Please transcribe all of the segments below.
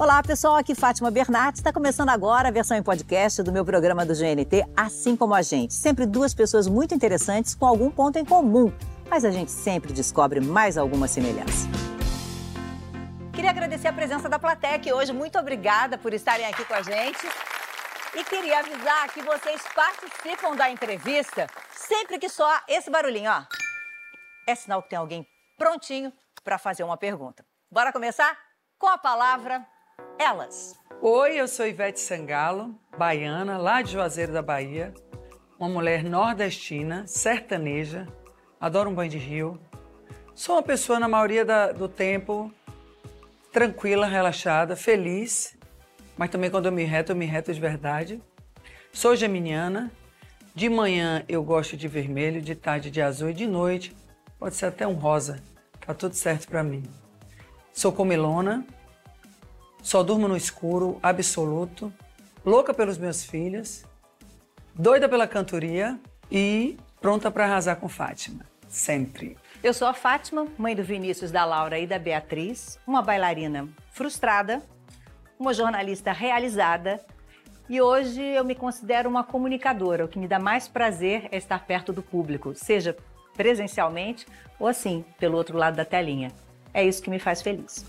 Olá, pessoal. Aqui Fátima Bernardes. Está começando agora a versão em podcast do meu programa do GNT, Assim Como a Gente. Sempre duas pessoas muito interessantes com algum ponto em comum, mas a gente sempre descobre mais alguma semelhança. Queria agradecer a presença da plateia aqui hoje. Muito obrigada por estarem aqui com a gente. E queria avisar que vocês participam da entrevista sempre que soar esse barulhinho, ó. É sinal que tem alguém prontinho para fazer uma pergunta. Bora começar? Com a palavra, elas. Oi, eu sou Ivete Sangalo, baiana, lá de Juazeiro da Bahia. Uma mulher nordestina, sertaneja, adoro um banho de rio. Sou uma pessoa, na maioria da, do tempo, tranquila, relaxada, feliz mas também quando eu me reto, eu me reto de verdade. Sou geminiana. De manhã eu gosto de vermelho, de tarde de azul e de noite pode ser até um rosa. Tá tudo certo para mim. Sou comilona. Só durmo no escuro, absoluto. Louca pelos meus filhos. Doida pela cantoria e pronta para arrasar com Fátima. Sempre. Eu sou a Fátima, mãe do Vinícius, da Laura e da Beatriz, uma bailarina frustrada, uma jornalista realizada e hoje eu me considero uma comunicadora. O que me dá mais prazer é estar perto do público, seja presencialmente ou assim, pelo outro lado da telinha. É isso que me faz feliz.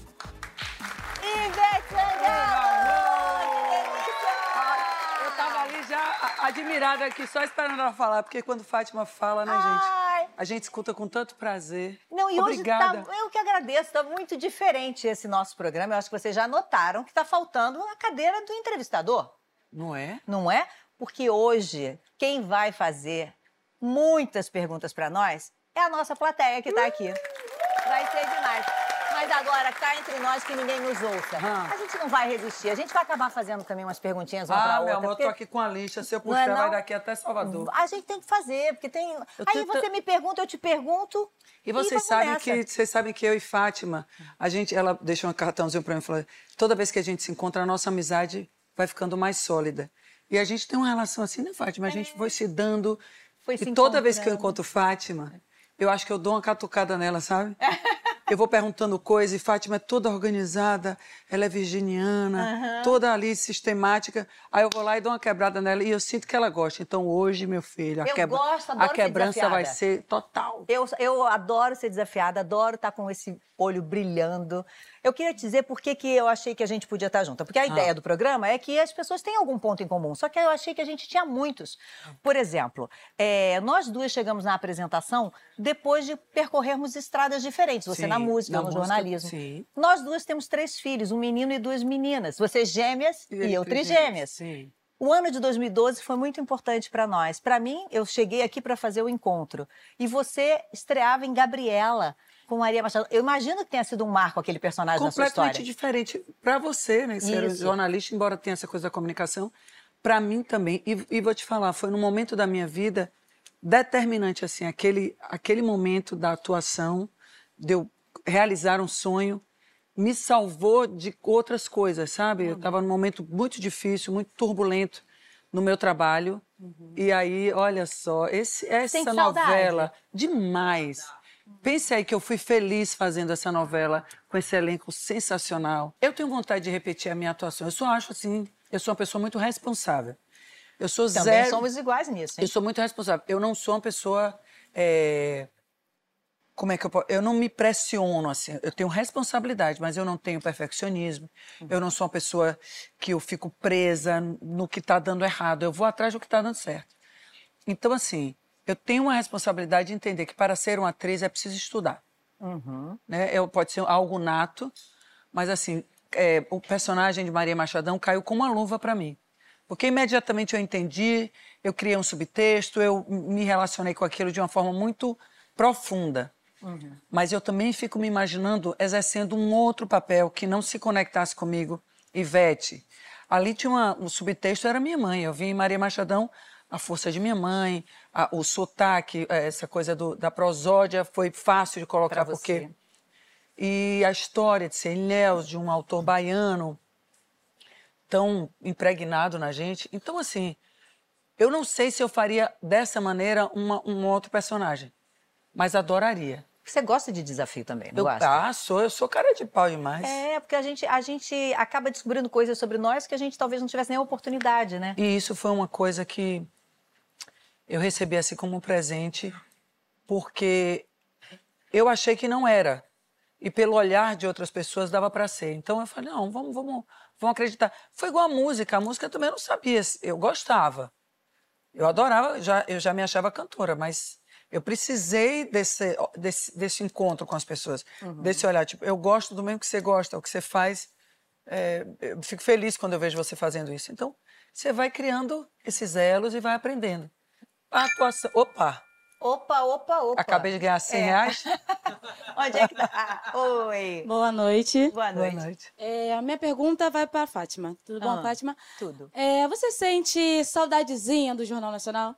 Admirada aqui, só esperando ela falar, porque quando Fátima fala, né, gente? A gente escuta com tanto prazer. Não, e Obrigada. hoje tá, eu que agradeço, está muito diferente esse nosso programa. Eu acho que vocês já notaram que está faltando a cadeira do entrevistador. Não é? Não é? Porque hoje, quem vai fazer muitas perguntas para nós é a nossa plateia que está aqui. Vai ser demais. Agora, cá entre nós, que ninguém nos ouça. A gente não vai resistir. A gente vai acabar fazendo também umas perguntinhas uma ah, pra meu outra. amor, porque... eu tô aqui com a lixa. Se eu puxar, é, vai daqui até Salvador. A gente tem que fazer, porque tem... Eu Aí tento- você me pergunta, eu te pergunto. E vocês vamos sabem que vocês sabem que eu e Fátima, a gente, ela deixou um cartãozinho para mim e falou: toda vez que a gente se encontra, a nossa amizade vai ficando mais sólida. E a gente tem uma relação assim, né, Fátima? A gente foi se dando. Foi se e toda vez que eu encontro Fátima, eu acho que eu dou uma catucada nela, sabe? Eu vou perguntando coisas e Fátima é toda organizada, ela é virginiana, toda ali sistemática. Aí eu vou lá e dou uma quebrada nela e eu sinto que ela gosta. Então hoje, meu filho, a, Eu quebra... gosto, adoro a ser quebrança vai desafiada. ser total. Eu, eu adoro ser desafiada, adoro estar com esse olho brilhando. Eu queria te dizer por que, que eu achei que a gente podia estar junto. Porque a ideia do programa é que as pessoas têm algum ponto em comum. Só que eu achei que a gente tinha muitos. Por exemplo, é, nós duas chegamos na apresentação depois de percorrermos estradas diferentes. Você Sim, na música, na no música, jornalismo. sim. Nós duas temos três filhos, um menino e duas meninas. Você gêmeas e, eu trigêmeas. Sim. O ano de 2012 foi muito importante para nós. Para mim, eu cheguei aqui para fazer o encontro. E você estreava em Gabriela Maria Machado. Eu imagino que tenha sido um marco aquele personagem na sua completamente história. diferente para você, né? Ser Isso. jornalista, embora tenha essa coisa da comunicação, para mim também. E, e vou te falar, foi num momento da minha vida determinante assim, aquele aquele momento da atuação, de eu realizar um sonho, me salvou de outras coisas, sabe? Eu estava num momento muito difícil, muito turbulento no meu trabalho. E aí, olha só, esse, essa novela demais. Pense aí que eu fui feliz fazendo essa novela com esse elenco sensacional. Eu tenho vontade de repetir a minha atuação. Eu só acho assim, eu sou uma pessoa muito responsável. Eu sou Também zero. somos iguais nisso, hein? Eu sou muito responsável. Eu não sou uma pessoa. é, Como é que eu posso. Eu não me pressiono assim. Eu tenho responsabilidade, mas eu não tenho perfeccionismo. Eu não sou uma pessoa que eu fico presa no que está dando errado. Eu vou atrás do que está dando certo. Então, assim, eu tenho uma responsabilidade de entender que para ser uma atriz é preciso estudar. Né? Eu, pode ser algo nato, mas assim, é, o personagem de Maria Machadão caiu com uma luva para mim. Porque imediatamente eu entendi, eu criei um subtexto, eu me relacionei com aquilo de uma forma muito profunda. Mas eu também fico me imaginando exercendo um outro papel que não se conectasse comigo. Ivete. Ali tinha uma, um subtexto, era minha mãe. Eu vi em Maria Machadão a força de minha mãe, a- o sotaque, eh, essa coisa do- da prosódia foi fácil de colocar, porque você. e a história de ser Ilhéus, de um autor baiano tão impregnado na gente. Então, assim, eu não sei se eu faria dessa maneira uma- um outro personagem, mas adoraria. Você gosta de desafio também, não eu, gosta? Ah, sou, eu sou cara de pau demais. É, porque a gente, a gente acaba descobrindo coisas sobre nós que a gente talvez não tivesse nem a oportunidade, né? E isso foi uma coisa que eu recebi assim como um presente, porque eu achei que não era. E pelo olhar de outras pessoas dava para ser. Então eu falei, não, vamos, vamos, vamos acreditar. Foi igual a música. A música eu também não sabia. Eu gostava. Eu adorava, já, eu já me achava cantora, mas eu precisei desse, desse, desse encontro com as pessoas, uhum. desse olhar. Tipo, eu gosto do mesmo que você gosta, o que você faz. É, eu fico feliz quando eu vejo você fazendo isso. Então, você vai criando esses elos e vai aprendendo. A atuação. Opa! Opa, opa, opa. Acabei de ganhar 100 é. reais. Onde é que tá? Oi. Boa noite. Boa noite. Boa noite. É, a minha pergunta vai para a Fátima. Tudo bom, ah, Fátima? Tudo. É, você sente saudadezinha do Jornal Nacional?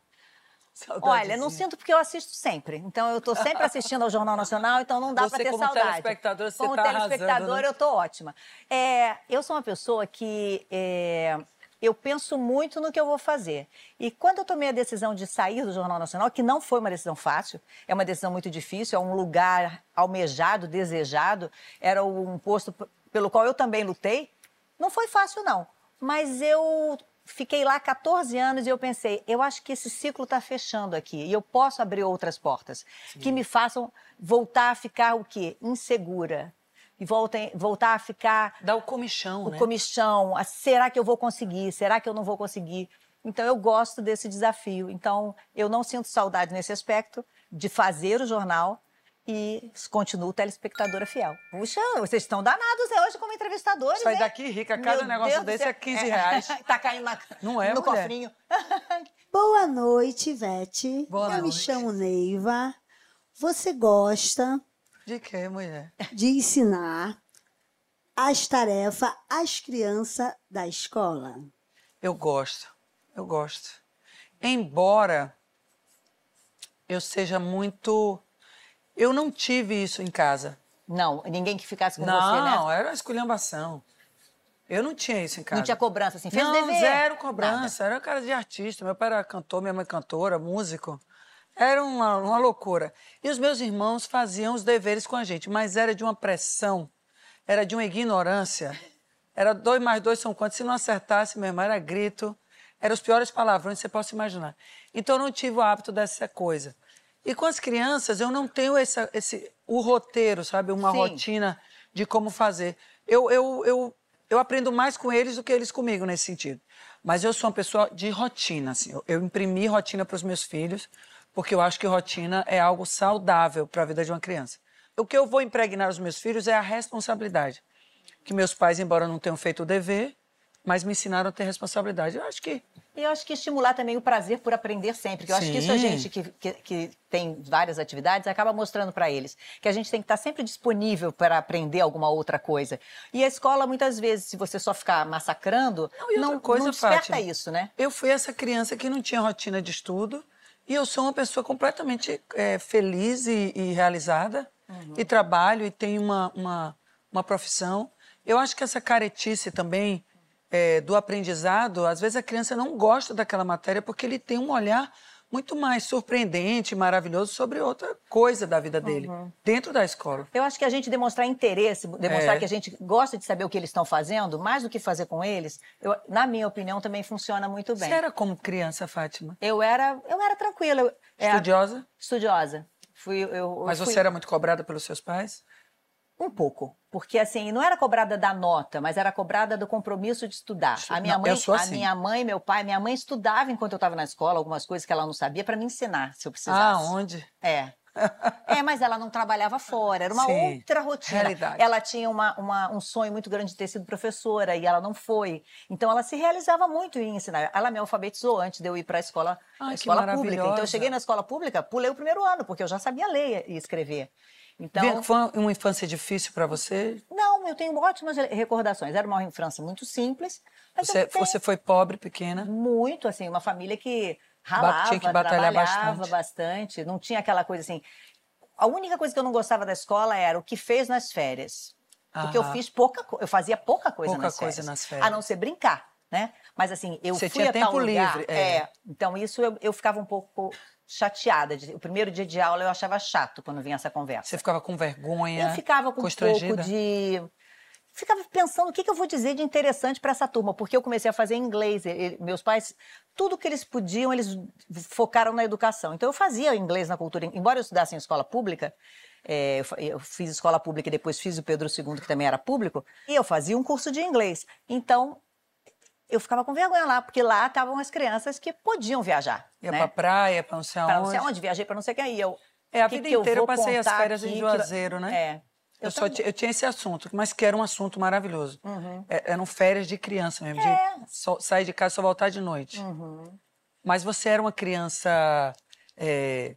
Olha, não sinto porque eu assisto sempre. Então eu estou sempre assistindo ao Jornal Nacional, então não dá para ter como saudade. Telespectador, você como tá telespectador, arrasando, né? eu estou ótima. É, eu sou uma pessoa que é, eu penso muito no que eu vou fazer. E quando eu tomei a decisão de sair do Jornal Nacional, que não foi uma decisão fácil, é uma decisão muito difícil, é um lugar almejado, desejado, era um posto pelo qual eu também lutei, não foi fácil não. Mas eu fiquei lá 14 anos e eu pensei, eu acho que esse ciclo está fechando aqui e eu posso abrir outras portas Sim. que me façam voltar a ficar o quê? Insegura, e voltem, voltar a ficar. Dá o comichão, o né? comichão. A, será que eu vou conseguir? Será que eu não vou conseguir? Então, eu gosto desse desafio. Então, eu não sinto saudade nesse aspecto de fazer o jornal e continuo telespectadora fiel. Puxa, vocês estão danados né, hoje como entrevistadores, Sai hein? daqui rica, cada Meu negócio Deus desse é 15 reais. tá caindo na, não é, no mulher? cofrinho. Boa noite, Ivete. Boa Eu noite. me chamo Neiva. Você gosta de quê, mulher? De ensinar as tarefas às crianças da escola. Eu gosto, eu gosto. Embora eu seja muito. Eu não tive isso em casa. Não, ninguém que ficasse com não, você, né? Não, era esculhambação. Eu não tinha isso em casa. Não tinha cobrança, assim, fez não, dever? zero cobrança. Nada. Era cara de artista. Meu pai era cantor, minha mãe cantora, músico. Era uma, uma loucura. E os meus irmãos faziam os deveres com a gente, mas era de uma pressão, era de uma ignorância. Era dois mais dois são quantos? Se não acertasse, meu irmão, era grito. Eram os piores palavrões que você possa imaginar. Então, eu não tive o hábito dessa coisa. E com as crianças, eu não tenho essa, esse, o roteiro, sabe? Uma Sim. rotina de como fazer. Eu, eu, eu, eu aprendo mais com eles do que eles comigo nesse sentido. Mas eu sou uma pessoa de rotina, assim. Eu, eu imprimi rotina para os meus filhos porque eu acho que rotina é algo saudável para a vida de uma criança. O que eu vou impregnar aos meus filhos é a responsabilidade. Que meus pais, embora não tenham feito o dever, mas me ensinaram a ter responsabilidade. Eu acho que. E eu acho que estimular também o prazer por aprender sempre. eu Sim. acho que isso a gente que, que, que tem várias atividades acaba mostrando para eles. Que a gente tem que estar sempre disponível para aprender alguma outra coisa. E a escola, muitas vezes, se você só ficar massacrando, não, não, coisa, não desperta Fátima, isso, né? Eu fui essa criança que não tinha rotina de estudo e eu sou uma pessoa completamente é, feliz e, e realizada. Uhum. E trabalho e tenho uma, uma, uma, profissão. Eu acho que essa caretice também é, do aprendizado, às vezes a criança não gosta daquela matéria porque ele tem um olhar muito mais surpreendente, maravilhoso sobre outra coisa da vida dele, uhum. dentro da escola. Eu acho que a gente demonstrar interesse, demonstrar é. que a gente gosta de saber o que eles estão fazendo, mais do que fazer com eles, eu, na minha opinião, também funciona muito bem. Você era como criança, Fátima? Eu era, eu era tranquila. Eu, estudiosa? Era, estudiosa. Fui, eu, Mas fui... você era muito cobrada pelos seus pais? Um pouco. Porque, assim, não era cobrada da nota, mas era cobrada do compromisso de estudar. A minha não, mãe, assim. a minha mãe, meu pai, minha mãe estudava enquanto eu estava na escola, algumas coisas que ela não sabia para me ensinar, se eu precisasse. Ah, onde? É. É, mas ela não trabalhava fora, era uma Sim, outra rotina. Realidade. Ela tinha uma, uma, um sonho muito grande de ter sido professora e ela não foi. Então ela se realizava muito em ensinar. Ela me alfabetizou antes de eu ir para a escola, Ai, escola pública. Então eu cheguei na escola pública, pulei o primeiro ano, porque eu já sabia ler e escrever. Então, foi uma infância difícil para você? Não, eu tenho ótimas recordações. Era uma infância muito simples. Você, tenho... você foi pobre, pequena? Muito, assim, uma família que ralava, tinha que batalhar trabalhava bastante. bastante. Não tinha aquela coisa assim. A única coisa que eu não gostava da escola era o que fez nas férias. Porque eu fiz pouca eu fazia pouca coisa, pouca nas, coisa férias, nas férias. A não ser brincar, né? Mas assim, eu Você fui tinha a tempo tal lugar, livre. É. é. Então isso eu, eu ficava um pouco chateada. O primeiro dia de aula eu achava chato quando vinha essa conversa. Você ficava com vergonha? Eu ficava com um pouco de. Ficava pensando o que, que eu vou dizer de interessante para essa turma, porque eu comecei a fazer inglês. Meus pais, tudo que eles podiam, eles focaram na educação. Então eu fazia inglês na cultura, embora eu estudasse em escola pública. é, eu fiz escola pública e depois fiz o Pedro II, que também era público, e eu fazia um curso de inglês. Então, eu ficava com vergonha lá, porque lá estavam as crianças que podiam viajar. Ia né? pra praia, pra não sei Pra aonde. não sei aonde, viajei para não sei quem. E eu, É, a que vida que eu inteira eu vou passei as férias em aqui que- Juazeiro, né? É. Eu, Eu só eu tinha esse assunto, mas que era um assunto maravilhoso. É- eram férias de criança mesmo, de É. só- sair de casa e só voltar de noite. Uhum. Mas você era uma criança é,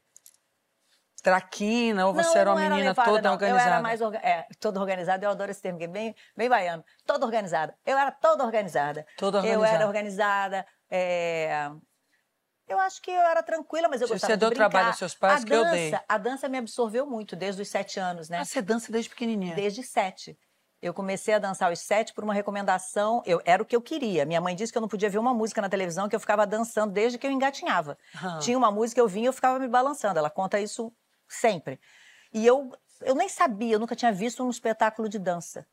traquina ou você Não, era eu uma menina levada, toda não. organizada? Eu era mais orga... é, toda organizada, eu adoro esse termo, que é bem, bem baiano. Toda organizada. Eu era toda organizada. Toda Eu organizada. era organizada. é, Eu acho que eu era tranquila, mas eu gostava você de deu brincar. trabalho aos seus pais, a que eu dei. A dança me absorveu muito, desde os sete anos, né? Ah, você dança desde pequenininha. Desde sete. Eu comecei a dançar aos sete por uma recomendação. Eu, era o que eu queria. Minha mãe disse que eu não podia ver uma música na televisão, que eu ficava dançando desde que eu engatinhava. Tinha uma música, eu vinha e eu ficava me balançando. Ela conta isso sempre. E eu, eu nem sabia, eu nunca tinha visto um espetáculo de dança.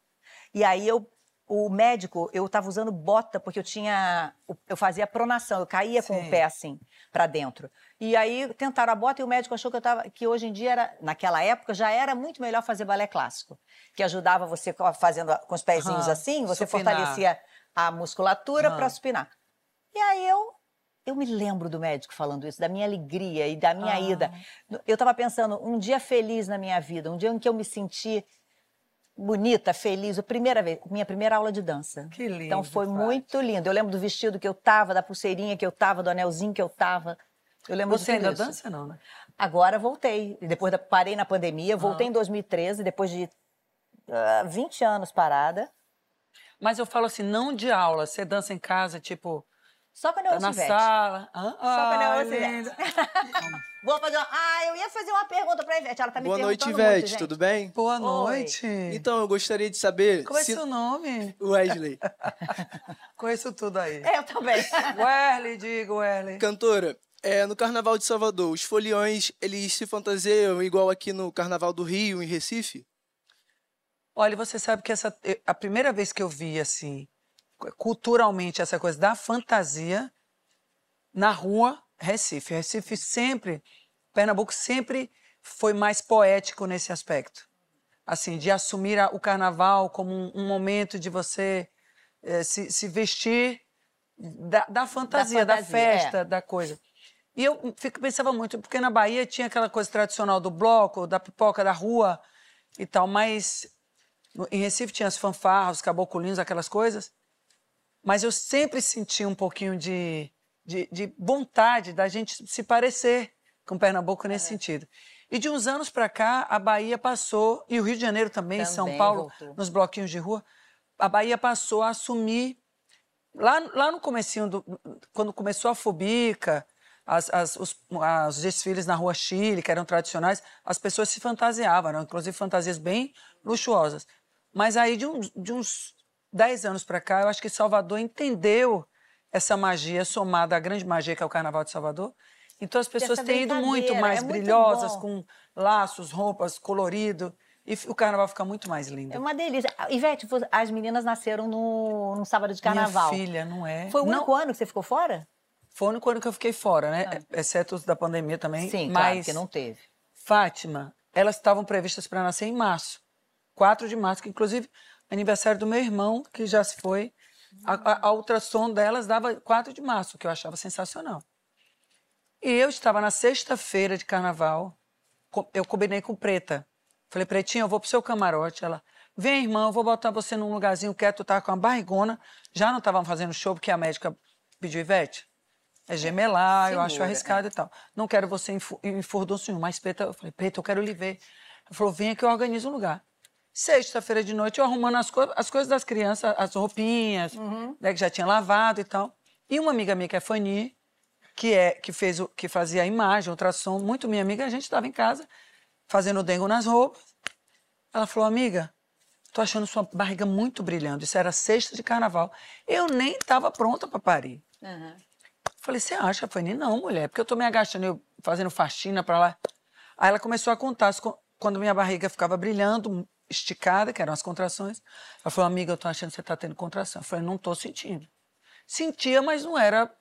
E aí eu, o médico, eu estava usando bota porque eu tinha, eu fazia pronação, eu caía com Sim. o pé assim para dentro. E aí tentaram a bota e o médico achou que eu tava, que hoje em dia era, naquela época já era muito melhor fazer balé clássico, que ajudava você fazendo com os pezinhos Aham, assim, você supinar. fortalecia a musculatura Aham. para supinar. E aí eu eu me lembro do médico falando isso, da minha alegria e da minha Ah. ida. Eu estava pensando, um dia feliz na minha vida, um dia em que eu me senti bonita, feliz, a primeira vez, minha primeira aula de dança. Que lindo, Então foi Fátima. muito lindo. Eu lembro do vestido que eu tava, da pulseirinha que eu tava, do anelzinho que eu tava. Eu lembro Você ainda isso. dança, não, né? Agora voltei. Depois da, parei na pandemia, voltei em 2013, depois de ah, 20 anos parada. Mas eu falo assim, não de aula. Você dança em casa, tipo, Só quando eu tá ouço na Ivete. sala. Ah, Só quando eu ai, ouço Ivete. Vou fazer uma... Ah, eu ia fazer uma pergunta pra Ivete. Ela tá me Boa noite, muito, Ivete, gente. tudo bem? Boa Oi. noite. Então, eu gostaria de saber Como é se... seu nome? Wesley, Conheço tudo aí. É, eu também. Werley, digo, Werley. cantora, é, no Carnaval de Salvador, os foliões, eles se fantasiam igual aqui no Carnaval do Rio, em Recife? Olha, você sabe que essa a primeira vez que eu vi assim, culturalmente essa coisa da fantasia na rua, Recife. Recife sempre, Pernambuco sempre foi mais poético nesse aspecto. Assim, de assumir a- o carnaval como um, um momento de você eh, se, se vestir da, da fantasia, da, fantasia, é. festa, da coisa. E eu fico, pensava muito, porque na Bahia tinha aquela coisa tradicional do bloco, da pipoca da rua e tal, mas em Recife tinha as fanfarras, os caboculinhos, aquelas coisas. Mas eu sempre senti um pouquinho de, de, de vontade da gente se parecer com Pernambuco nesse sentido. E de uns anos para cá, a Bahia passou, e o Rio de Janeiro também, São Também Paulo, voltou. nos bloquinhos de rua, a Bahia passou a assumir Lá, lá no comecinho, do, quando começou a Fubica, as, as- os, as desfiles na Rua Chile, que eram tradicionais, as pessoas se fantasiavam, eram inclusive fantasias bem luxuosas. Mas aí, de de uns 10 anos para cá, eu acho que Salvador entendeu essa magia somada à grande magia que é o Carnaval de Salvador. Então as pessoas têm ido muito brincadeira, mais é muito brilhosas, bom. com laços, roupas, colorido. E o carnaval fica muito mais lindo. É uma delícia. Ivete, vo- as meninas nasceram no, no sábado de carnaval. Minha filha, não é? Foi o Não, único ano que você ficou fora? Foi o único ano que eu fiquei fora, né? Exceto os da pandemia também. Ah. Sim, claro, mas que não teve. Fátima, elas estavam previstas para nascer em março. 4 de março, que inclusive aniversário do meu irmão, que já se foi. A, a, a ultrassom delas dava 4 de março, que eu achava sensacional. E eu estava na sexta-feira de carnaval, eu combinei com Preta. Falei, Pretinha, eu vou pro seu camarote. Ela, vem, irmã, eu vou botar você num lugarzinho quieto, tá com uma barrigona. Já não estavam fazendo show, porque a médica pediu Ivete. É gemelar, eu acho arriscado e tal. Não quero você em, em furdunço nenhum. Mas Preta, eu falei, Preta, eu quero lhe ver. Ela falou, venha que eu organizo um lugar. Sexta-feira de noite, eu arrumando as, co as coisas das crianças, as roupinhas, né, que já tinha lavado e tal. E uma amiga minha, que é Fanny, que, é, que, fez o, que fazia a imagem, ultrassom, muito minha amiga, a gente estava em casa, fazendo dengo nas roupas. Ela falou, amiga, tô achando sua barriga muito brilhando. Isso era sexta de carnaval. Eu nem estava pronta para parir. Falei, você acha, Fanny? Não, mulher, porque eu tô me agachando, eu fazendo faxina pra lá. Aí ela começou a contar quando minha barriga ficava brilhando, esticada, que eram as contrações. Ela falou, amiga, eu tô achando que você tá tendo contração. Eu falei, não tô sentindo. Sentia, mas não era.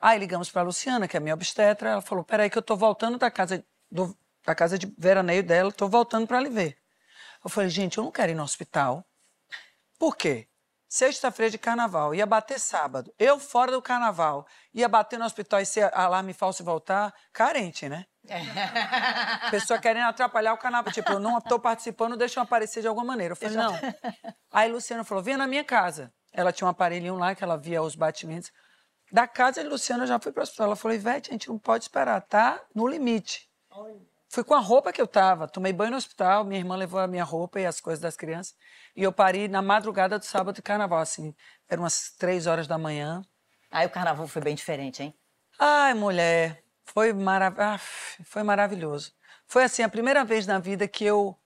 Aí ligamos pra Luciana, que é minha obstetra. Ela falou, peraí que eu tô voltando da casa, do- da casa de veraneio dela, tô voltando pra lhe ver. Eu falei, gente, eu não quero ir no hospital. Por quê? Sexta-feira de carnaval, ia bater sábado. Eu fora do carnaval, ia bater no hospital e ser alarme falso e voltar, carente, né? Pessoa querendo atrapalhar o carnaval. Tipo, eu não estou participando, deixa eu aparecer de alguma maneira. Eu falei, não. Aí Luciana falou, venha na minha casa. Ela tinha um aparelhinho lá que ela via os batimentos. Da casa de Luciana, eu já fui para o hospital. Ela falou, Ivete, a gente não pode esperar, tá no limite. Fui com a roupa que eu tava, tomei banho no hospital, minha irmã levou a minha roupa e as coisas das crianças. E eu parei na madrugada do sábado de carnaval, assim, eram umas três horas da manhã. Aí o carnaval foi bem diferente, hein? Ai, mulher, foi, marav ah, foi maravilhoso. Foi assim, a primeira vez na vida que eu,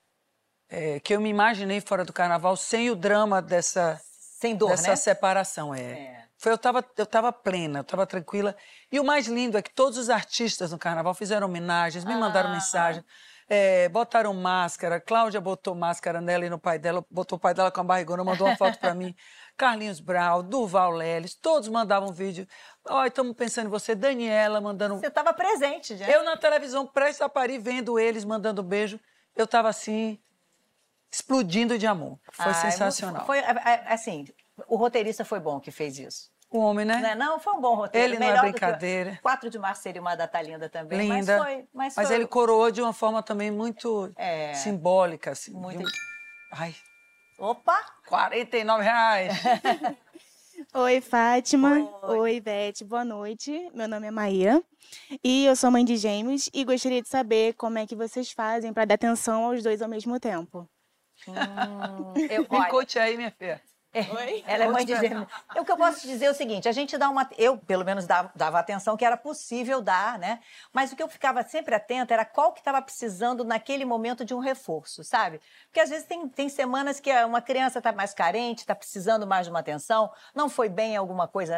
eh, que eu me imaginei fora do carnaval sem o drama dessa, Sem dor, dessa né? separação. É. Foi, eu estava eu tava plena, eu estava tranquila. E o mais lindo é que todos os artistas no carnaval fizeram homenagens, me mandaram Ah. mensagem. eh, botaram máscara, Cláudia botou máscara nela e no pai dela, botou o pai dela com a barrigona, mandou uma foto para mim. Carlinhos Brau, Durval Leles, todos mandavam vídeo. Ó, estamos pensando em você, Daniela mandando. Você estava presente, já. Eu na televisão, prestes a parir, vendo eles mandando beijo, eu estava assim, explodindo de amor. Foi Ai, sensacional. Foi, é, é, assim, o roteirista foi bom que fez isso. O homem, né? Né? Não, foi um bom roteiro. Ele não é Melhor do que- brincadeira. 4 de março seria uma data linda também. Linda. Mas foi. Mas, foi ele coroou de uma forma também muito É. simbólica. Assim, Muito- um- Ai, Opa! 49 reais. Oi, Fátima. Oi, Beth. Boa noite. Meu nome é Maíra e eu sou mãe de gêmeos e gostaria de saber como é que vocês fazem para dar atenção aos dois ao mesmo tempo. Eu, Me olha, aí, minha filha. Ela é mãe de gêmeos. O que eu posso dizer é o seguinte: a gente dá uma. Eu, pelo menos, dava, dava atenção que era possível dar, né? Mas o que eu ficava sempre atenta era qual que estava precisando naquele momento de um reforço, sabe? Porque às vezes tem, tem semanas que uma criança está mais carente, está precisando mais de uma atenção, não foi bem em alguma coisa.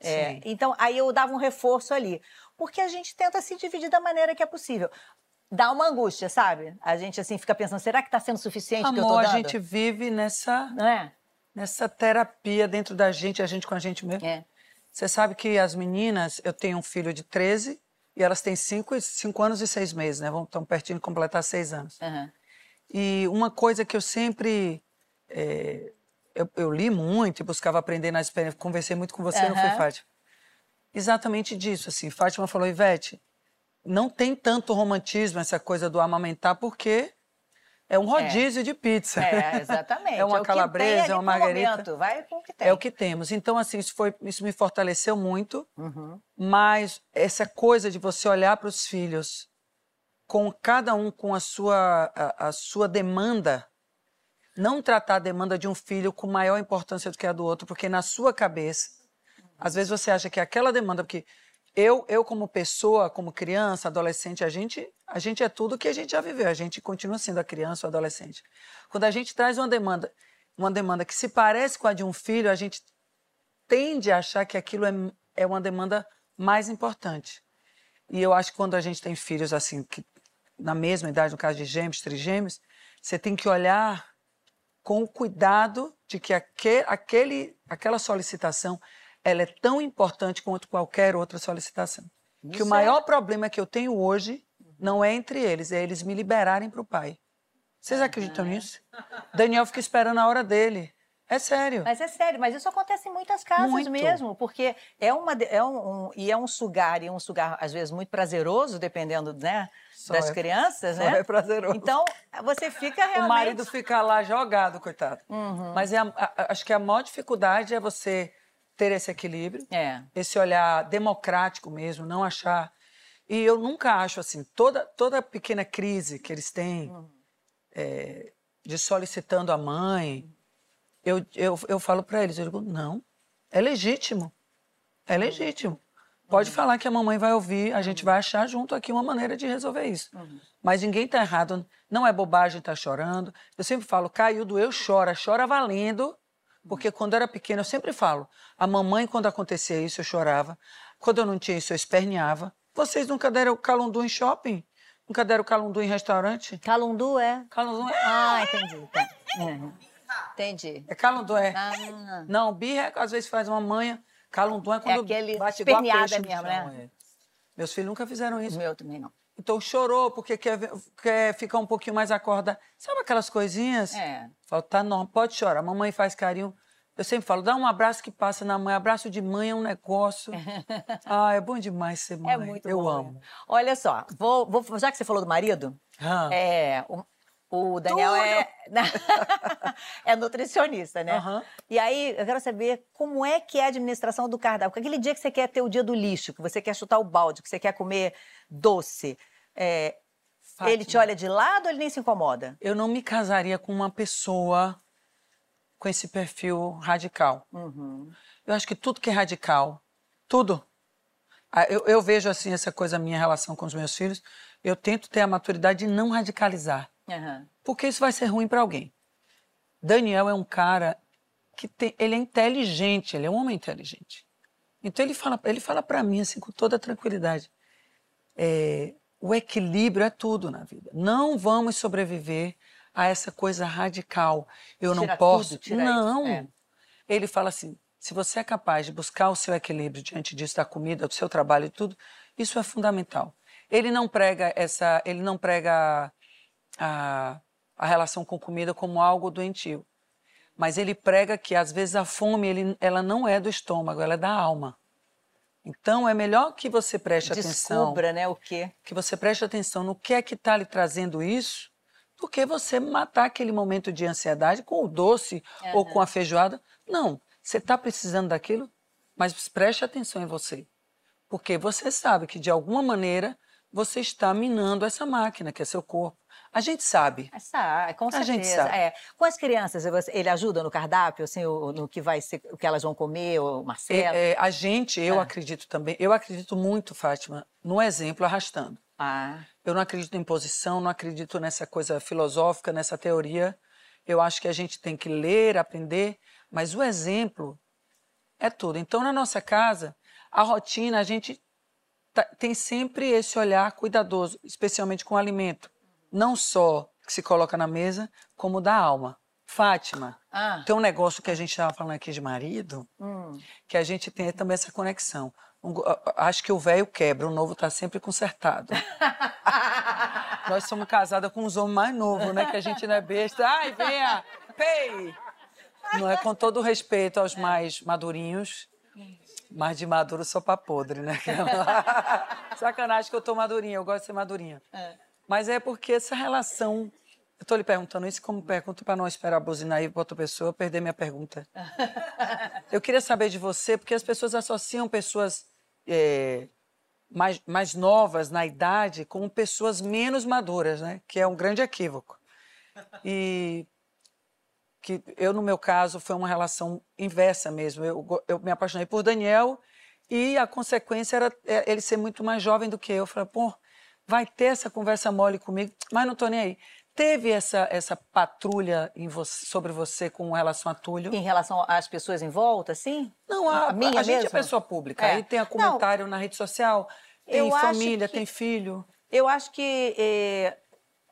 é, Sim. então, aí eu dava um reforço ali. Porque a gente tenta se dividir da maneira que é possível. Dá uma angústia, sabe? A gente assim fica pensando, será que está sendo suficiente o que eu tô Amor, a dando? gente vive nessa, Não é? Nessa terapia dentro da gente, a gente com a gente mesmo. É. Você sabe que as meninas, eu tenho um filho de 13 e elas têm 5 cinco anos e 6 meses, né? Vão estão pertinho de completar 6 anos. Aham. E uma coisa que eu sempre. eh, eu, eu li muito e buscava aprender nas experiências. Conversei muito com você, não foi. Fátima? Exatamente disso, assim. Fátima falou, Ivete, não tem tanto romantismo essa coisa do amamentar, porque é um rodízio de pizza. É, exatamente. É uma que calabresa, é uma margarita. momento, Vai com o que tem. É o que temos. Então, assim, isso, foi, isso me fortaleceu muito. Uhum. Mas essa coisa de você olhar para os filhos, com cada um com a sua, a, a sua demanda, não tratar a demanda de um filho com maior importância do que a do outro, porque na sua cabeça, às vezes você acha que aquela demanda, porque eu, eu como pessoa, como criança, adolescente, a gente, a gente é tudo que a gente já viveu, a gente continua sendo a criança ou adolescente. Quando a gente traz uma demanda, uma demanda que se parece com a de um filho, a gente tende a achar que aquilo é, é uma demanda mais importante. E eu acho que quando a gente tem filhos assim, que na mesma idade, no caso de gêmeos, trigêmeos, você tem que olhar com cuidado de que aquele, aquele, aquela solicitação ela é tão importante quanto qualquer outra solicitação. que o maior problema que eu tenho hoje não é entre eles, é eles me liberarem para o pai. Vocês acreditam nisso? Daniel fica esperando a hora dele. É sério. Mas é sério, mas isso acontece em muitas casas Muito. mesmo, porque é uma é um, um- e é um sugar e um sugar às vezes muito prazeroso, dependendo, né, Só das é- crianças, né? é prazeroso. Então você fica realmente Uhum. O marido fica lá jogado, coitado. Mas é a- a- acho que a maior dificuldade é você ter esse equilíbrio, É. esse olhar democrático mesmo, não achar. E eu nunca acho assim, toda, toda pequena crise que eles têm Uhum. é, de solicitando a mãe, eu, eu, eu falo para eles, eu digo, não, é legítimo. É legítimo. Pode Uhum. falar que a mamãe vai ouvir, a gente vai achar junto aqui uma maneira de resolver isso. Uhum. Mas ninguém está errado, não é bobagem estar chorando. Eu sempre falo, caiu, doeu, chora, chora valendo, Porque quando era pequena, eu sempre falo, a mamãe, quando acontecia isso, eu chorava. Quando eu não tinha isso, eu esperneava. Vocês nunca deram calundu em shopping? Nunca deram calundu em restaurante? Calundu é. Calundu é... Ah, entendi. Tá. Uhum. Entendi. É calundu, é. Ah. Não, birra, às vezes faz uma manha. Calundu é quando aquele bate igual a peixe mesmo, né? é. Meus filhos nunca fizeram O isso. meu também não. Então chorou porque quer, quer ficar um pouquinho mais acordado. Sabe aquelas coisinhas? É. Falo, tá normal, pode chorar. Mamãe faz carinho. Eu sempre falo, dá um abraço que passa na mãe. Abraço de mãe é um negócio. ah, é bom demais ser mãe. É muito Eu bom. amo. né? Olha só, vou, vou- já que você falou do marido, Ah. é, o, Daniel Tudo! é, é nutricionista, né? Aham. E aí, eu quero saber como é que é a administração do cardápio. Aquele dia que você quer ter o dia do lixo, que você quer chutar o balde, que você quer comer doce, é, ele te olha de lado ou ele nem se incomoda? Eu não me casaria com uma pessoa com esse perfil radical. Uhum. Eu acho que tudo que é radical, tudo. Ah, Eu, eu vejo assim essa coisa, minha relação com os meus filhos, eu tento ter a maturidade de não radicalizar, Aham. porque isso vai ser ruim para alguém. Daniel é um cara que tem, ele é inteligente, ele é um homem inteligente. Então ele fala, ele fala para mim assim com toda tranquilidade, é, o equilíbrio é tudo na vida. Não vamos sobreviver a essa coisa radical. Eu não Tira posso. tudo, não. é. Ele fala assim: se você é capaz de buscar o seu equilíbrio diante disso da comida, do seu trabalho e tudo, isso é fundamental. Ele não prega essa, ele não prega a, a relação com comida como algo doentio, mas ele prega que às vezes a fome ele, ela não é do estômago, ela é da alma. Então é melhor que você preste atenção Descubra, né, o quê? que você preste atenção no que é que está lhe trazendo isso, do que você matar aquele momento de ansiedade com o doce ou com a feijoada. Não, você está precisando daquilo, mas preste atenção em você. Porque você sabe que, de alguma maneira, você está minando essa máquina, que é seu corpo. A gente sabe. Essa, com A certeza. gente sabe. É. Com as crianças, ele ajuda no cardápio, assim, no que vai ser, o que elas vão comer, o Marcelo? É, é, a gente, eu Ah. acredito também, eu acredito muito, Fátima, no exemplo arrastando. Ah, Eu não acredito em imposição, não acredito nessa coisa filosófica, nessa teoria. Eu acho que a gente tem que ler, aprender, mas o exemplo é tudo. Então, na nossa casa, a rotina, a gente tá- tem sempre esse olhar cuidadoso, especialmente com o alimento. Não só que se coloca na mesa, como da alma. Fátima, ah. tem um negócio que a gente estava falando aqui de marido, Hum. que a gente tem também essa conexão. Um acho que o velho quebra, o novo está sempre consertado. Nós somos casadas com uns homens mais novos, né? Que a gente não é besta. Ai, venha! Pei! Não é com todo o respeito aos mais madurinhos, mas de maduro sou pra podre, né? Sacanagem que eu tô madurinha, eu gosto de ser madurinha. Mas é porque essa relação. Eu tô lhe perguntando isso como pergunta para não esperar buzinar aí para outra pessoa perder minha pergunta. Eu queria saber de você, porque as pessoas associam pessoas é, mais, mais novas na idade com pessoas menos maduras, né? Que é um grande equívoco. E que eu, no meu caso, foi uma relação inversa mesmo. Eu, eu me apaixonei por Daniel e a consequência era é, ele ser muito mais jovem do que eu. Eu falei, pô, vai ter essa conversa mole comigo, mas não tô nem aí. Teve essa, essa patrulha em você- sobre você com relação a Túlio? Em relação às pessoas em volta, sim? Não, a, A minha a gente mesmo? é pessoa pública. É. Aí tem a Não. comentário na rede social, tem família, que- tem filho. Eu acho que eh,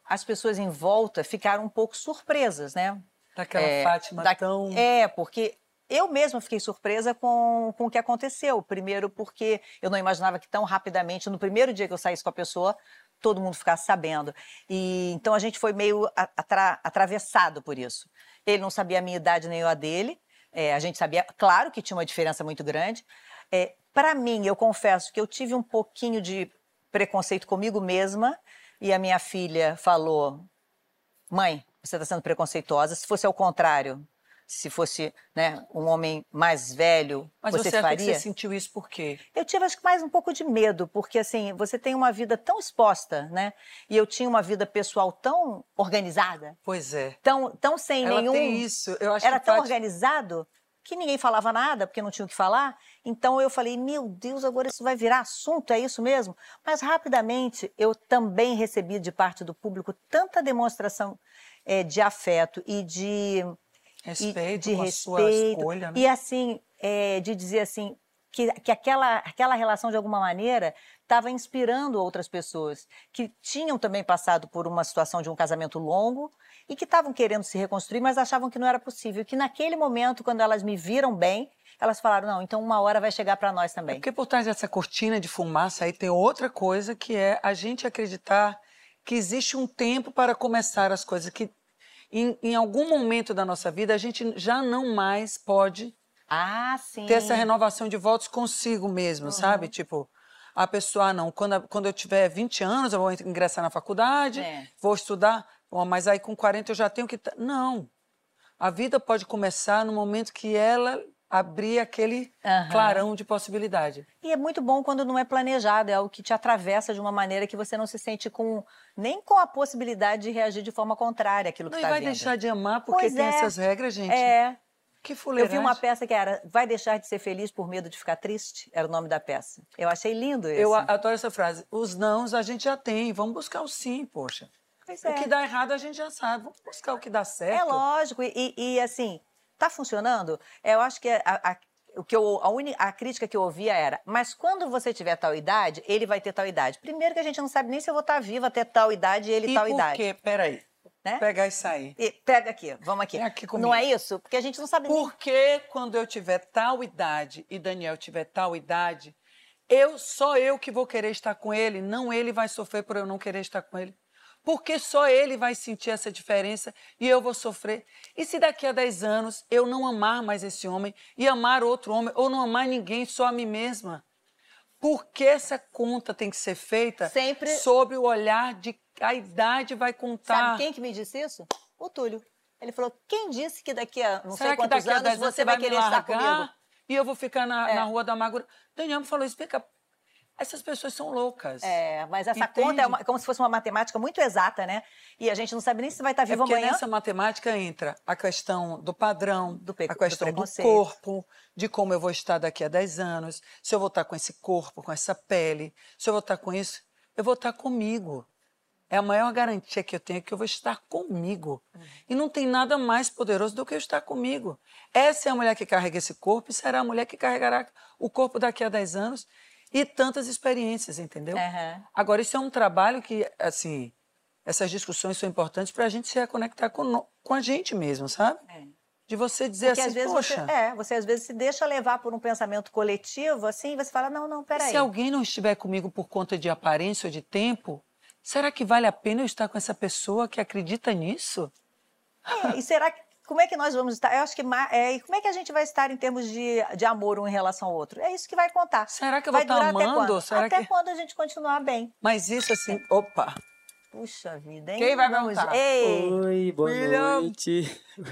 as pessoas em volta ficaram um pouco surpresas, né? Daquela É, Fátima da- tão. É, porque eu mesma fiquei surpresa com, com o que aconteceu. Primeiro, porque eu não imaginava que tão rapidamente, no primeiro dia que eu saísse com a pessoa, todo mundo ficasse sabendo. E então a gente foi meio atra- atravessado por isso. Ele não sabia a minha idade nem eu a dele. É, a gente sabia, claro que tinha uma diferença muito grande. É, Para mim, eu confesso que eu tive um pouquinho de preconceito comigo mesma. E a minha filha falou: mãe, você está sendo preconceituosa. Se fosse ao contrário, se fosse né, um homem mais velho, Mas você, você, faria? você sentiu isso por quê? Eu tive acho que mais um pouco de medo, porque assim, você tem uma vida tão exposta, né? E eu tinha uma vida pessoal tão organizada, Pois é. tão, tão sem Ela nenhum. tem isso. Eu acho Era que tão Fátima- organizado que ninguém falava nada, porque não tinha o que falar. Então eu falei, meu Deus, agora isso vai virar assunto, é isso mesmo? Mas rapidamente eu também recebi de parte do público tanta demonstração eh, de afeto e de Respeito de com a sua respeito. escolha, né? E assim, é, de dizer assim, que, que aquela, aquela relação, de alguma maneira, estava inspirando outras pessoas que tinham também passado por uma situação de um casamento longo e que estavam querendo se reconstruir, mas achavam que não era possível. Que naquele momento, quando elas me viram bem, elas falaram: não, então uma hora vai chegar para nós É também. porque por trás dessa cortina de fumaça aí tem outra coisa que é a gente acreditar que existe um tempo para começar as coisas, que em, em algum momento da nossa vida a gente já não mais pode Ah, sim. ter essa renovação de votos consigo mesmo, Uhum. sabe? Tipo, a pessoa, ah, não, quando, quando eu tiver 20 anos eu vou ingressar na faculdade, É. vou estudar, mas aí com 40 eu já tenho que... Não. A vida pode começar no momento que ela abrir aquele Aham. clarão de possibilidade. E é muito bom quando não é planejado, é algo que te atravessa de uma maneira que você não se sente com nem com a possibilidade de reagir de forma contrária àquilo que Não, e está vai vendo. deixar de amar porque Pois tem é. essas regras, gente. É. Que Eu fuleiragem. vi uma peça que era Vai deixar de ser feliz por medo de ficar triste? Era o nome da peça. Eu achei lindo esse. Eu adoro essa frase. Os nãos a gente já tem, vamos buscar o sim, poxa. Pois O é. que dá errado a gente já sabe, vamos buscar o que dá certo. É lógico, e, e- e, assim, tá funcionando? Eu acho que a, a- o que eu, a, a crítica que eu ouvia era, mas quando você tiver tal idade, ele vai ter tal idade. Primeiro que a gente não sabe nem se eu vou estar viva até tal idade e ele E tal por idade. quê? Peraí. Né? Pegar isso aí. E pega aqui, vamos aqui. Vem aqui comigo. não é isso? Porque a gente não sabe nem... Por que quando eu tiver tal idade e Daniel tiver tal idade, eu só eu que vou querer estar com ele, não ele vai sofrer por eu não querer estar com ele? Porque só ele vai sentir essa diferença e eu vou sofrer. E se daqui a 10 anos eu não amar mais esse homem e amar outro homem ou não amar ninguém, só a mim mesma? Por que essa conta tem que ser feita Sempre- sob o olhar de a idade vai contar? Sabe quem que me disse isso? O Túlio. Ele falou, quem disse que daqui a não Será sei que quantos anos 10 anos você vai querer estar comigo? E eu vou ficar na, É. na rua da amargura. Daniel me falou, explica. Essas pessoas são loucas. É, mas essa Entende? conta é uma- como se fosse uma matemática muito exata, né? E a gente não sabe nem se vai estar É vivo porque amanhã. nessa matemática entra a questão do padrão, Do a questão do do, corpo, de como eu vou estar daqui a 10 anos, se eu vou estar com esse corpo, com essa pele, se eu vou estar com isso, eu vou estar comigo. É a maior garantia que eu tenho é que eu vou estar comigo. Uhum. E não tem nada mais poderoso do que eu estar comigo. Essa é a mulher que carrega esse corpo e será a mulher que carregará o corpo daqui a 10 anos e tantas experiências, entendeu? Aham. Agora, isso é um trabalho que, assim, essas discussões são importantes para a gente se reconectar com, com a gente mesmo, sabe? É. De você dizer Porque assim, poxa, você, é, você às vezes se deixa levar por um pensamento coletivo, assim, e você fala, não, não, peraí. se alguém não estiver comigo por conta de aparência ou de tempo, será que vale a pena eu estar com essa pessoa que acredita nisso? É, e será que, como é que nós vamos estar? Eu acho que, é, como é que a gente vai estar em termos de, de amor um em relação ao outro? É isso que vai contar. Será que eu vai vou estar durar até amando? quando? Será até que- quando a gente continuar bem. Mas isso assim, opa, Puxa vida, hein? Quem vai Vamos- perguntar? Ei, Oi, boa William. noite.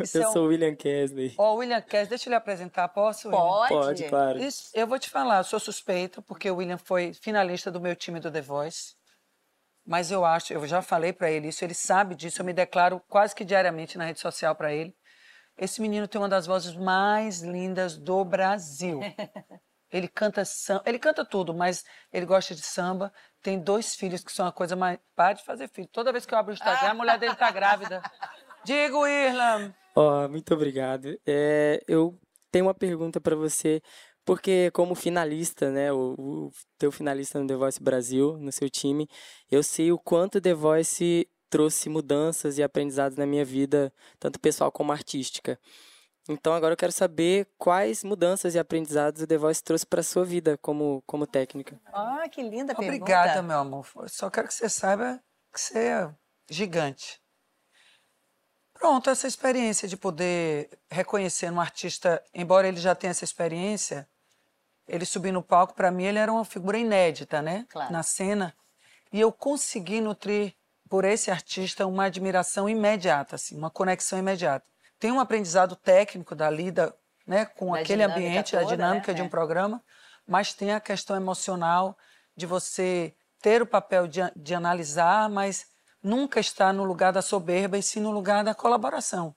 Isso Eu é um- sou o William Kesley. ó, o William Cass, deixa eu lhe apresentar, posso? William? pode? Pode, claro. Isso, eu vou te falar, eu sou suspeita, porque o William foi finalista do meu time do The Voice. Mas eu acho, eu já falei pra ele isso, ele sabe disso, eu me declaro quase que diariamente na rede social pra ele. Esse menino tem uma das vozes mais lindas do Brasil. Ele canta samba, ele canta tudo, mas ele gosta de samba. Tem dois filhos que são uma coisa mais. Para de fazer filho. Toda vez que eu abro o Instagram, a mulher dele tá grávida. Digo, Irlam. Ó, muito obrigado. É, eu tenho uma pergunta para você, porque como finalista, né, o, o teu finalista no The Voice Brasil, no seu time, eu sei o quanto o The Voice trouxe mudanças e aprendizados na minha vida, tanto pessoal como artística. Então agora eu quero saber quais mudanças e aprendizados o The Voice trouxe para sua vida como como técnica. Ah, que linda Obrigada, pergunta. meu amor. Só quero que você saiba que você é gigante. Pronto, essa experiência de poder reconhecer um artista, embora ele já tenha essa experiência, ele subir no palco, para mim, ele era uma figura inédita, né? Claro. Na cena. E eu consegui nutrir por esse artista uma admiração imediata, assim, uma conexão imediata. Tem um aprendizado técnico da lida, né, com Da aquele ambiente, toda, a dinâmica né? de um É. programa, mas tem a questão emocional de você ter o papel de, de analisar, mas nunca estar no lugar da soberba e sim no lugar da colaboração.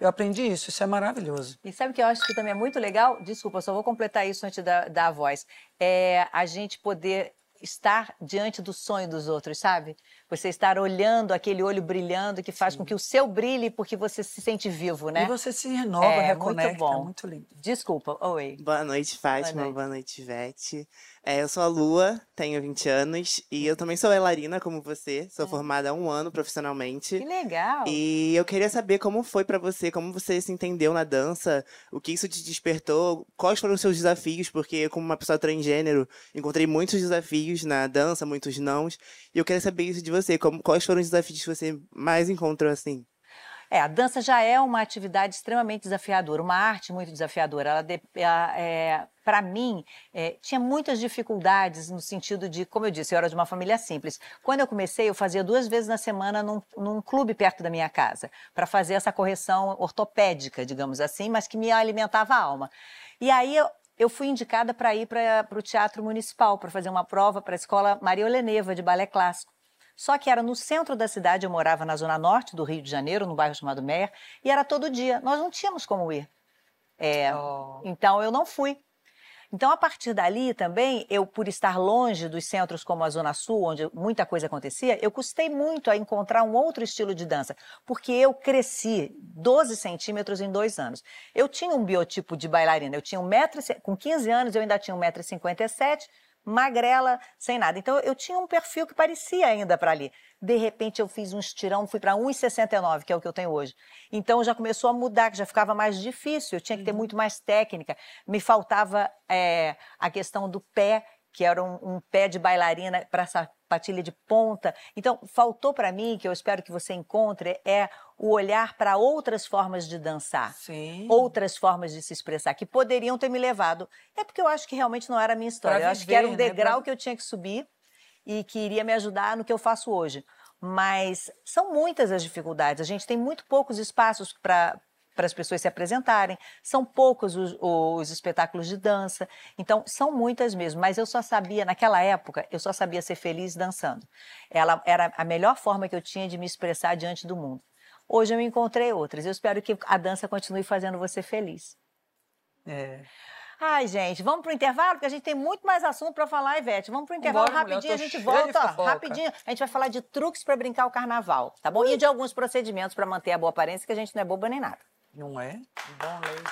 Eu aprendi isso, isso é maravilhoso. E sabe o que eu acho que também é muito legal? Desculpa, eu só vou completar isso antes da, da voz. É a gente poder estar diante do sonho dos outros, sabe? Você estar olhando aquele olho brilhando que faz com que o seu brilhe porque você se sente vivo, né? E você se renova, É, reconecta. muito bom. Muito lindo. Desculpa, oi. Boa noite, Fátima. noite. Boa noite, Ivete. É, eu sou a Lua, tenho 20 anos e eu também sou bailarina como você. Sou formada há um ano profissionalmente. É. Que legal. E eu queria saber como foi pra você, como você se entendeu na dança, o que isso te despertou, quais foram os seus desafios, porque como uma pessoa transgênero, encontrei muitos desafios na dança, muitos nãos, e eu queria saber isso de você, como, quais foram os desafios que você mais encontrou assim? É, a dança já é uma atividade extremamente desafiadora, uma arte muito desafiadora. Ela, ela, é, para mim, é, tinha muitas dificuldades no sentido de, como eu disse, eu era de uma família simples. Quando eu comecei, eu fazia duas vezes na semana num, num clube perto da minha casa, para fazer essa correção ortopédica, digamos assim, mas que me alimentava a alma. E aí eu, eu fui indicada para ir para o Teatro Municipal, para fazer uma prova para a Escola Maria Oleneva de Balé Clássico. Só que era no centro da cidade, eu morava na zona norte do Rio de Janeiro, num bairro chamado Meyer, e era todo dia. Nós não tínhamos como ir. É, Oh. Então eu não fui. Então, a partir dali também, eu, por estar longe dos centros como a Zona Sul, onde muita coisa acontecia, eu custei muito a encontrar um outro estilo de dança, porque eu cresci 12 centímetros em dois anos. Eu tinha um biotipo de bailarina, eu tinha um metro, com 15 anos eu ainda tinha 1,57m, magrela, sem nada. Então, eu tinha um perfil que parecia ainda para ali. De repente, eu fiz um estirão, fui para 1,69, que é o que eu tenho hoje. Então, já começou a mudar, que já ficava mais difícil, eu tinha que ter muito mais técnica. Me faltava é, a questão do pé, que era um, um pé de bailarina para sapatilha de ponta. Então, faltou para mim, que eu espero que você encontre, é o olhar para outras formas de dançar Sim. outras formas de se expressar que poderiam ter me levado. É porque eu acho que realmente não era a minha história. Pra eu acho que era um viver, né? degrau Pra- que eu tinha que subir e que iria me ajudar no que eu faço hoje. Mas são muitas as dificuldades. A gente tem muito poucos espaços para para as pessoas se apresentarem, são poucos os, os espetáculos de dança, então são muitas mesmo, mas eu só sabia, naquela época, eu só sabia ser feliz dançando. Ela era a melhor forma que eu tinha de me expressar diante do mundo. Hoje eu encontrei outras. Eu espero que a dança continue fazendo você feliz. É. Ai, gente, vamos pro intervalo, porque a gente tem muito mais assunto para falar, Ivete. Vamos pro intervalo Vambora, mulher, rapidinho, a gente volta, ó, rapidinho. A gente vai falar de truques para brincar o carnaval, tá bom? E de alguns procedimentos para manter a boa aparência, que a gente não é boba nem nada. Não é? Bom, lei.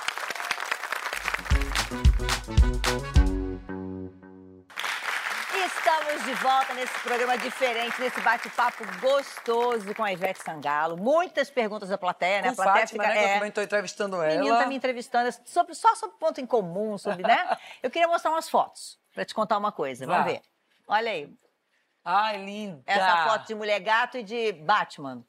E Estamos de volta nesse programa diferente, nesse bate-papo gostoso com a Ivete Sangalo. Muitas perguntas da plateia, né? Com a plateia Fátima, né? Que eu é, também estou entrevistando ela. menino tá me entrevistando sobre, só sobre ponto em comum, sobre, né? Eu queria mostrar umas fotos para te contar uma coisa. Vamos Vá. ver. Olha aí, Ai, linda. essa foto de mulher gato e de Batman.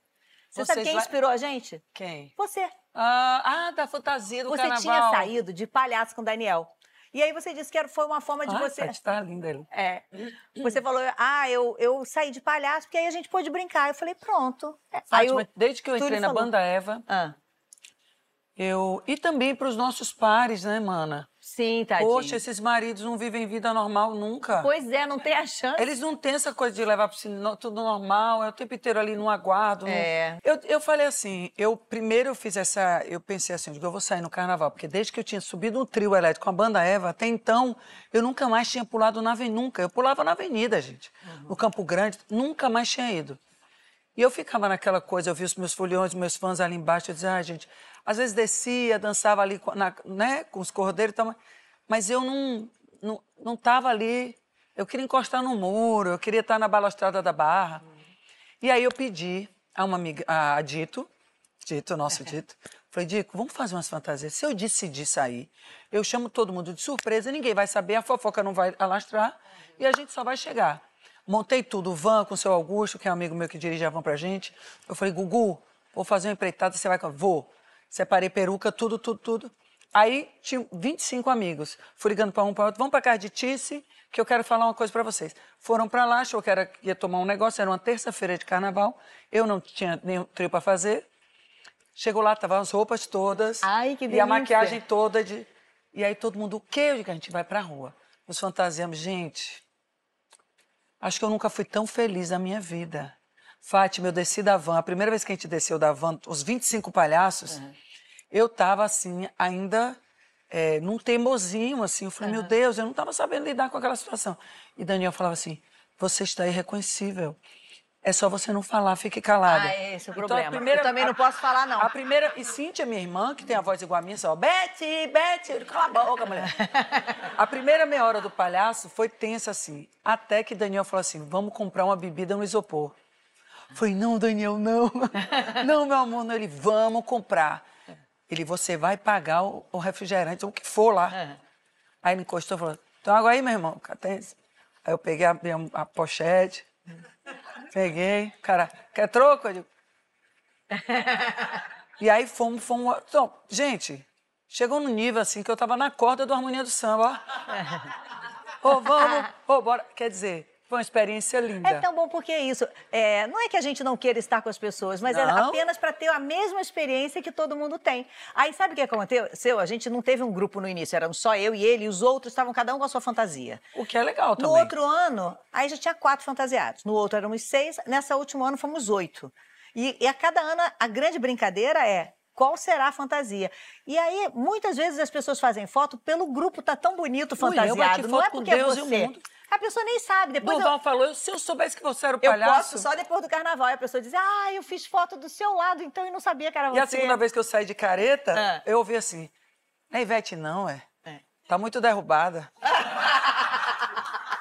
Você sabe Vocês quem vai- inspirou a gente? Quem? Você. Ah, ah, da fantasia do Você carnaval. tinha saído de palhaço com o Daniel. E aí você disse que era- foi uma forma de Ai, você. Tati, tá linda ele. É. Você falou, ah, eu, eu saí de palhaço, porque aí a gente pôde brincar. Eu falei, pronto. É, Fátima, o desde que eu entrei na falou. banda Eva, Ah, eu. E também para os nossos pares, né, mana? Sim, tadinho. Poxa, esses maridos não vivem vida normal nunca. Pois é, não tem a chance. Eles não têm essa coisa de levar para no, tudo normal, é o tempo inteiro ali no aguardo. É. Eu, eu falei assim, eu primeiro eu fiz essa, eu pensei assim, eu digo, eu vou sair no carnaval, porque desde que eu tinha subido um trio elétrico com a banda Eva, até então, eu nunca mais tinha pulado na avenida, nunca. Eu pulava na avenida, gente, no Campo Grande, nunca mais tinha ido. E eu ficava naquela coisa, eu vi os meus foliões, meus fãs ali embaixo, eu dizia, ai, gente, às vezes descia, dançava ali com, na- né, com os cordeiros e tal, mas eu não, não, não tava ali, eu queria encostar no muro, eu queria estar na balustrada da barra. E aí eu pedi a uma amiga, a Dito, Dito, nosso Dito, falei, Dico, vamos fazer umas fantasias. Se eu decidir sair, eu chamo todo mundo de surpresa, ninguém vai saber, a fofoca não vai alastrar e a gente só vai chegar. Montei tudo, o van com o seu Augusto, que é um amigo meu que dirige a van pra gente. Eu falei, Gugu, vou fazer uma empreitada, você vai com... Vou. Separei peruca, tudo, tudo, tudo. Aí tinha 25 amigos. Fui ligando para um para outro, vamos para casa de Tice, que eu quero falar uma coisa para vocês. Foram para lá, achou que era, ia tomar um negócio, era uma terça-feira de carnaval. Eu não tinha nenhum trio para fazer. Chegou lá, tava as roupas todas. Ai, que E a delícia. maquiagem toda de. E aí todo mundo, o quê? Eu digo, a gente vai pra rua. Nos fantasiamos. Gente, acho que eu nunca fui tão feliz na minha vida. Fátima, eu desci da van. A primeira vez que a gente desceu da van, os 25 palhaços, eu tava assim, ainda é, num teimosinho, assim. Eu falei, meu Deus, eu não tava sabendo lidar com aquela situação. E Daniel falava assim: você está irreconhecível. É só você não falar, fique calada. Ah, é esse o Então, problema. primeira- Eu também não a- posso falar, não. A primeira, e Cíntia, minha irmã, que tem a voz igual a minha, só, Betty, Betty, eu digo, cala a boca, mulher. a primeira meia hora do palhaço foi tensa assim, até que Daniel falou assim, vamos comprar uma bebida no isopor. Falei, não, Daniel, não. não, meu amor, não. Ele, vamos comprar. Ele, você vai pagar o, o refrigerante, o que for lá. Aí ele encostou e falou, toma água aí, meu irmão, catense. Aí eu peguei a, a, a pochete, peguei, cara, quer troco? Eu digo, e aí fomos, fomos. Então, gente, chegou num nível assim que eu tava na corda do Harmonia do Samba, ó. Ô, vamos, ô, bora. Quer dizer, foi uma experiência linda. É tão bom porque é isso. É, não é que a gente não queira estar com as pessoas, mas é Não. apenas para ter a mesma experiência que todo mundo tem. Aí sabe o que aconteceu? A gente não teve um grupo no início, éramos só eu e ele, e os outros estavam cada um com a sua fantasia. O que é legal também. No outro ano, aí já tinha quatro fantasiados. No outro éramos seis, nessa último ano fomos oito. E, e a cada ano a grande brincadeira é qual será a fantasia. E aí, muitas vezes as pessoas fazem foto pelo grupo tá tão bonito Ui, eu fantasiado. Não é porque é Deus e o você. mundo. A pessoa nem sabe. Depois eu, Durval falou, se eu soubesse que você era o eu palhaço... posto só depois do carnaval. E a pessoa diz, ah, eu fiz foto do seu lado, então eu não sabia que era você. E a segunda vez que eu saí de careta, Ah. eu ouvi assim, não é Ivete não, é? É. Tá muito derrubada.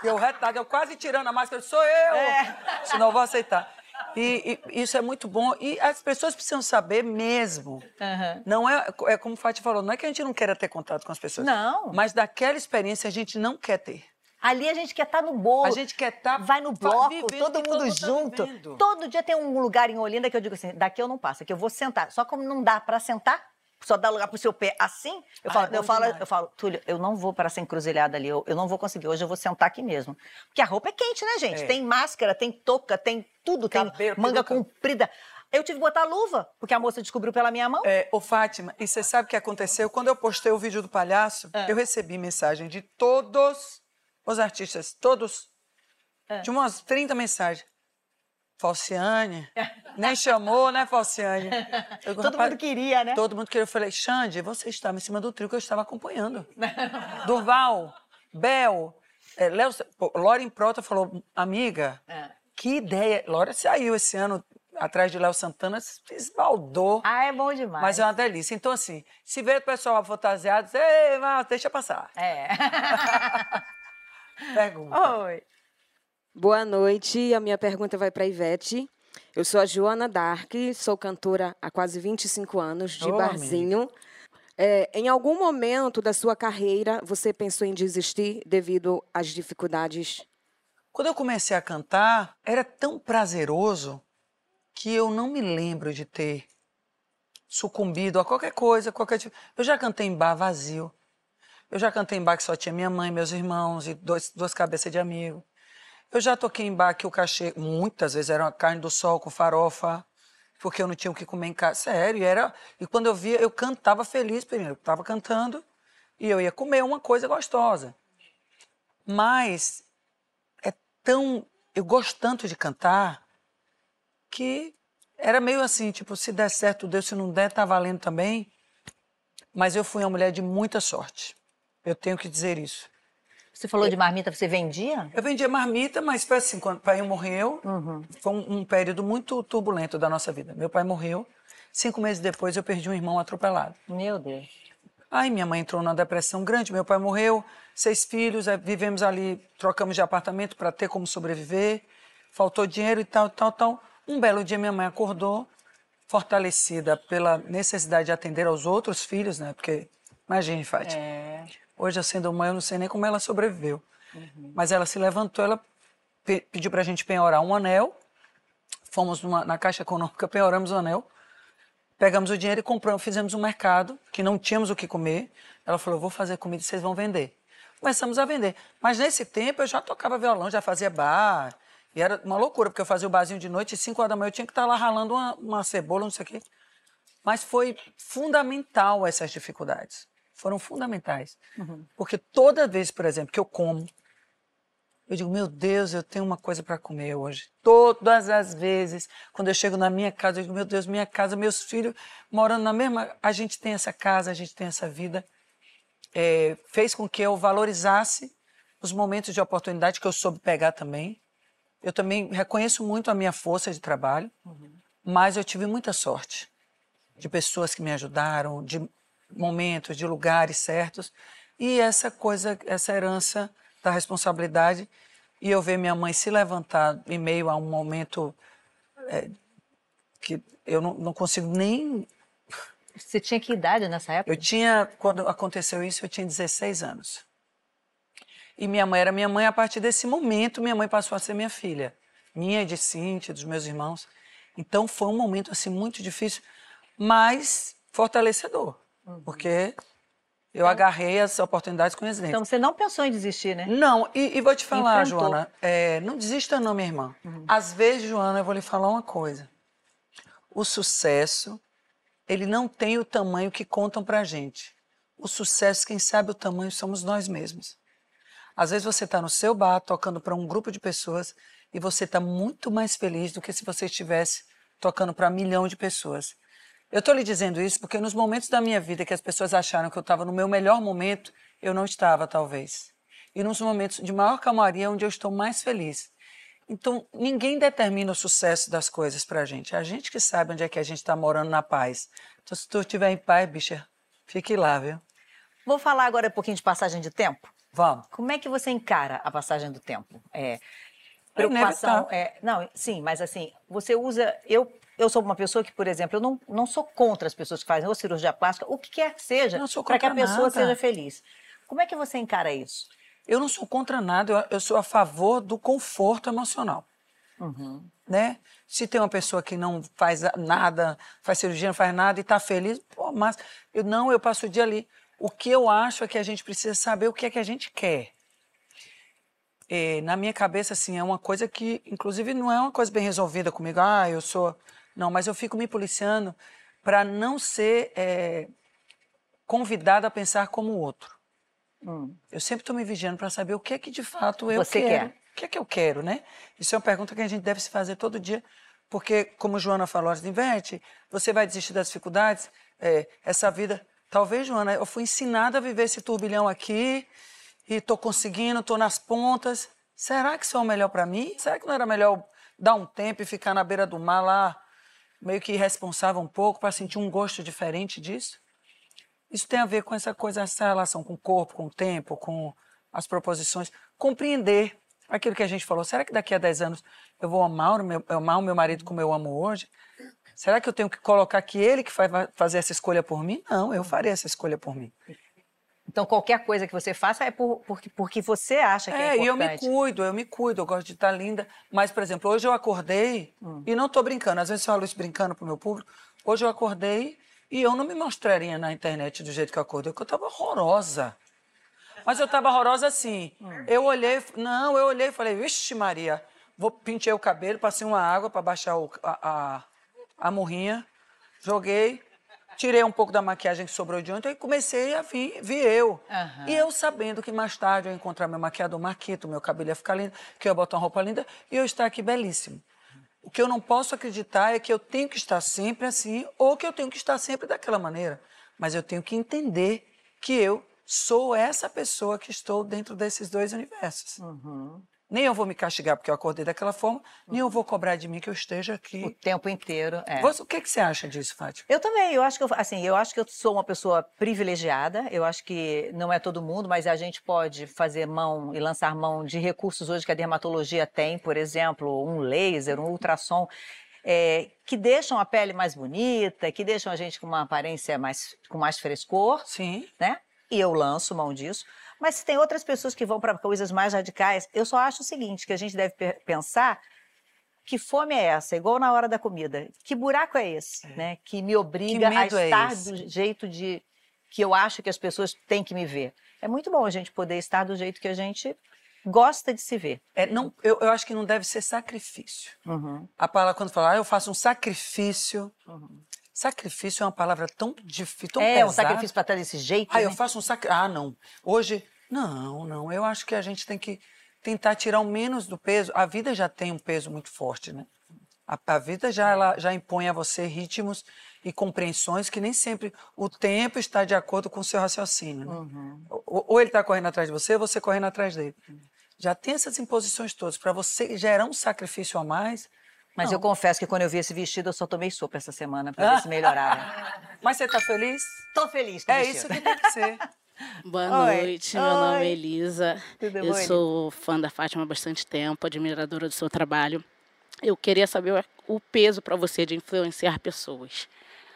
e eu retado, eu quase tirando a máscara, eu sou eu! É. Senão eu vou aceitar. E, e isso é muito bom. E as pessoas precisam saber mesmo. Aham. Não é, é como o Fati falou, não é que a gente não queira ter contato com as pessoas. Não. Mas daquela experiência a gente não quer ter. Ali a gente quer estar no bolo. A gente quer estar Vai no bloco, todo que mundo tá junto. vivendo. todo dia tem um lugar em Olinda que eu digo assim, daqui eu não passo, aqui eu vou sentar. Só como não dá para sentar, só dá lugar pro seu pé assim, eu Ah, falo, é bom eu falo, eu falo, Túlio, eu não vou para essa encruzilhada ali, eu, eu não vou conseguir, hoje eu vou sentar aqui mesmo. Porque a roupa é quente, né, gente? É. Tem máscara, tem touca, tem tudo, Cabelo, tem manga peruca. comprida. Eu tive que botar luva, porque a moça descobriu pela minha mão. É, ô Fátima, e você sabe o que aconteceu? Quando eu postei o vídeo do palhaço, É. eu recebi mensagem de todos os artistas, todos. É. De umas 30 mensagens. Falciane, nem chamou, né, Falciane? Eu Todo "Rapaz, mundo queria, né? Todo mundo queria. Eu falei, Xande, você estava em cima do trio que eu estava acompanhando. Durval, Bel, é, Léo, Lauren Prota falou, amiga, É. que ideia. Laura saiu esse ano atrás de Léo Santana, se esbaldou. Ah, é bom demais. Mas é uma delícia. Então, assim, se vê o pessoal fantasiado, diz, ei, mas deixa passar. É. Pergunta. Oi. Boa noite. A minha pergunta vai para Ivete. Eu sou a Joana Dark, sou cantora há quase 25 anos, de Ô, barzinho. É, em algum momento da sua carreira, você pensou em desistir devido às dificuldades? Quando eu comecei a cantar, era tão prazeroso que eu não me lembro de ter sucumbido a qualquer coisa, qualquer tipo. Eu já cantei em bar vazio. Eu já cantei em bar que só tinha minha mãe, meus irmãos e dois, duas cabeças de amigo. Eu já toquei em bar que o cachê, muitas vezes, era uma carne do sol com farofa, porque eu não tinha o que comer em casa. Sério, era, e quando eu via, eu cantava feliz, primeiro. Eu estava cantando e eu ia comer uma coisa gostosa. Mas é tão. Eu gosto tanto de cantar que era meio assim, tipo, se der certo, Deus, se não der, tá valendo também. Mas eu fui uma mulher de muita sorte. Eu tenho que dizer isso. Você falou de marmita, você vendia? Eu vendia marmita, mas foi assim, quando o pai morreu, foi um, um período muito turbulento da nossa vida. Meu pai morreu, cinco meses depois eu perdi um irmão atropelado. Meu Deus. Aí minha mãe entrou numa depressão grande, meu pai morreu, seis filhos, vivemos ali, trocamos de apartamento para ter como sobreviver, faltou dinheiro e tal, tal, tal. Um belo dia minha mãe acordou, fortalecida pela necessidade de atender aos outros filhos, né? Porque, imagine, Fátima, É. hoje eu sendo mãe, eu não sei nem como ela sobreviveu. Mas ela se levantou, ela pe- pediu para a gente penhorar um anel, fomos numa- na Caixa Econômica, penhoramos o anel, Pegamos o dinheiro e compramos, fizemos um mercado, que não tínhamos o que comer. Ela falou, vou fazer comida e vocês vão vender. Começamos a vender. Mas nesse tempo eu já tocava violão, já fazia bar. E era uma loucura, porque eu fazia o barzinho de noite e 5 horas da manhã eu tinha que estar lá ralando uma, uma cebola, não sei o quê. Mas foi fundamental essas dificuldades. Foram fundamentais. Porque toda vez, por exemplo, que eu como, eu digo, meu Deus, eu tenho uma coisa para comer hoje. Todas as vezes, quando eu chego na minha casa, eu digo, meu Deus, minha casa, meus filhos morando na mesma. A gente tem essa casa, a gente tem essa vida. É, fez com que eu valorizasse os momentos de oportunidade que eu soube pegar também. Eu também reconheço muito a minha força de trabalho, mas eu tive muita sorte de pessoas que me ajudaram, de momentos, de lugares certos. E essa coisa, essa herança da responsabilidade e eu ver minha mãe se levantar em meio a um momento é, que eu não, não consigo nem. Você tinha que idade nessa época? Eu tinha, quando aconteceu isso, eu tinha 16 anos. E minha mãe era minha mãe, a partir desse momento, minha mãe passou a ser minha filha. Minha de Cíntia, dos meus irmãos. Então foi um momento assim muito difícil, mas fortalecedor. Uhum. Porque eu agarrei as oportunidades com dentes. Então você não pensou em desistir, né? Não, e, e vou te falar, Enfrentou. Joana, é, não desista não, minha irmã. Uhum. Às vezes, Joana, eu vou lhe falar uma coisa. O sucesso, ele não tem o tamanho que contam pra gente. O sucesso, quem sabe o tamanho, somos nós mesmos. Às vezes você está no seu bar, tocando para um grupo de pessoas, e você está muito mais feliz do que se você estivesse tocando para um milhão de pessoas. Eu estou lhe dizendo isso porque nos momentos da minha vida que as pessoas acharam que eu estava no meu melhor momento, eu não estava, talvez. E nos momentos de maior calmaria, onde eu estou mais feliz. Então, ninguém determina o sucesso das coisas para a gente. É a gente que sabe onde é que a gente está morando na paz. Então, se tu estiver em paz, bicha, fique lá, viu? Vou falar agora um pouquinho de passagem de tempo. Vamos. Como é que você encara a passagem do tempo? É, preocupação. É, é, não, sim, mas assim, você usa. Eu eu sou uma pessoa que, por exemplo, eu não, não sou contra as pessoas que fazem ou cirurgia plástica, o que quer que seja, para que a pessoa nada. seja feliz. Como é que você encara isso? Eu não sou contra nada, eu, eu sou a favor do conforto emocional. Uhum. Né? Se tem uma pessoa que não faz nada, faz cirurgia, não faz nada e está feliz, pô, mas eu não, eu passo o dia ali. O que eu acho é que a gente precisa saber o que é que a gente quer. E, na minha cabeça, assim, é uma coisa que, inclusive, não é uma coisa bem resolvida comigo. Ah, eu sou não, mas eu fico me policiando para não ser é, convidada a pensar como o outro. Hum. Eu sempre estou me vigiando para saber o que é que de fato eu Você quero. Quer. O que é que eu quero, né? Isso é uma pergunta que a gente deve se fazer todo dia, porque, como Joana falou antes de inverte, você vai desistir das dificuldades, é, essa vida. Talvez, Joana, eu fui ensinada a viver esse turbilhão aqui e estou conseguindo, estou nas pontas. Será que isso é o melhor para mim? Será que não era melhor dar um tempo e ficar na beira do mar lá, meio que irresponsável um pouco para sentir um gosto diferente disso. Isso tem a ver com essa coisa, essa relação com o corpo, com o tempo, com as proposições. Compreender aquilo que a gente falou. Será que daqui a 10 anos eu vou amar o meu, amar o meu marido como eu amo hoje? Será que eu tenho que colocar que ele que vai fazer essa escolha por mim? Não, eu farei essa escolha por mim. Então, qualquer coisa que você faça é por, porque, porque você acha que é, é importante. É, e eu me cuido, eu me cuido, eu gosto de estar linda. Mas, por exemplo, hoje eu acordei, hum. e não estou brincando, às vezes eu falo isso brincando para o meu público, hoje eu acordei e eu não me mostraria na internet do jeito que eu acordei, porque eu estava horrorosa. Mas eu estava horrorosa assim. Hum. Eu olhei, não, eu olhei e falei, vixe Maria, vou pintei o cabelo, passei uma água para baixar o, a, a, a morrinha, joguei, tirei um pouco da maquiagem que sobrou de ontem e comecei a vir, vi eu. Uhum. E eu sabendo que mais tarde eu ia encontrar meu maquiador Marquito, meu cabelo ia ficar lindo, que eu ia botar uma roupa linda e eu estar aqui belíssimo. O que eu não posso acreditar é que eu tenho que estar sempre assim ou que eu tenho que estar sempre daquela maneira. Mas eu tenho que entender que eu sou essa pessoa que estou dentro desses dois universos. Uhum. Nem eu vou me castigar porque eu acordei daquela forma, nem eu vou cobrar de mim que eu esteja aqui. O tempo inteiro, é. Você, o que, que você acha disso, Fátima? Eu também, eu acho que eu, assim, eu acho que eu sou uma pessoa privilegiada, eu acho que não é todo mundo, mas a gente pode fazer mão e lançar mão de recursos hoje que a dermatologia tem, por exemplo, um laser, um ultrassom, é, que deixam a pele mais bonita, que deixam a gente com uma aparência mais, com mais frescor. Sim. Né? E eu lanço mão disso. Mas se tem outras pessoas que vão para coisas mais radicais, eu só acho o seguinte, que a gente deve pensar que fome é essa, igual na hora da comida. Que buraco é esse, é. né? Que me obriga que a é estar é do jeito de que eu acho que as pessoas têm que me ver. É muito bom a gente poder estar do jeito que a gente gosta de se ver. É, não, eu, eu acho que não deve ser sacrifício. Uhum. A palavra quando fala, ah, eu faço um sacrifício. Uhum. Sacrifício é uma palavra tão difícil, tão é, pesada. É, um sacrifício para estar desse jeito. Ah, né? eu faço um sacrifício. Ah, não. Hoje não, não. Eu acho que a gente tem que tentar tirar o menos do peso. A vida já tem um peso muito forte, né? A, a vida já, ela, já impõe a você ritmos e compreensões que nem sempre o tempo está de acordo com o seu raciocínio. Né? Uhum. Ou, ou, ele está correndo atrás de você, ou você correndo atrás dele. já tem essas imposições todas. Para você gerar um sacrifício a mais. Mas não. eu confesso que quando eu vi esse vestido, eu só tomei sopa essa semana para ver se melhorava. Mas você tá feliz? Tô feliz com É vestido. isso que tem que ser. Boa Oi. noite, meu nome Oi. é Elisa. Tudo eu bom, Elisa? sou fã da Fátima há bastante tempo, admiradora do seu trabalho. Eu queria saber o- o peso para você de influenciar pessoas.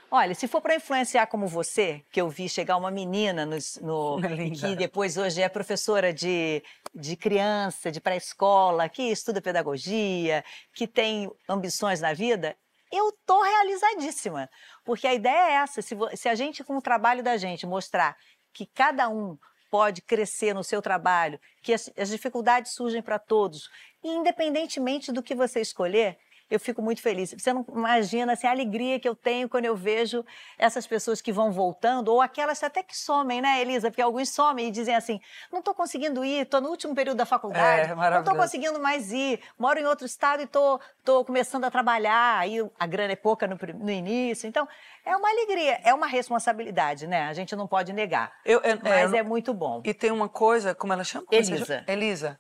Olha, se for para influenciar como você, que eu vi chegar uma menina nos- no, Linda. que depois hoje é professora de, de criança, de pré-escola, que estuda pedagogia, que tem ambições na vida, eu tô realizadíssima. Porque a ideia é essa: se, se a gente, com o trabalho da gente, mostrar que cada um pode crescer no seu trabalho, que as, as dificuldades surgem para todos, e independentemente do que você escolher, eu fico muito feliz. Você não imagina assim, a alegria que eu tenho quando eu vejo essas pessoas que vão voltando, ou aquelas até que somem, né, Elisa? Porque alguns somem e dizem assim: não estou conseguindo ir, estou no último período da faculdade, É, não estou conseguindo mais ir, moro em outro estado e estou tô, começando a trabalhar, aí a grana é pouca no, no início. Então, é uma alegria, é uma responsabilidade, né? A gente não pode negar. Eu, eu- Mas eu- é muito bom. E tem uma coisa, como ela chama? Elisa. Elisa.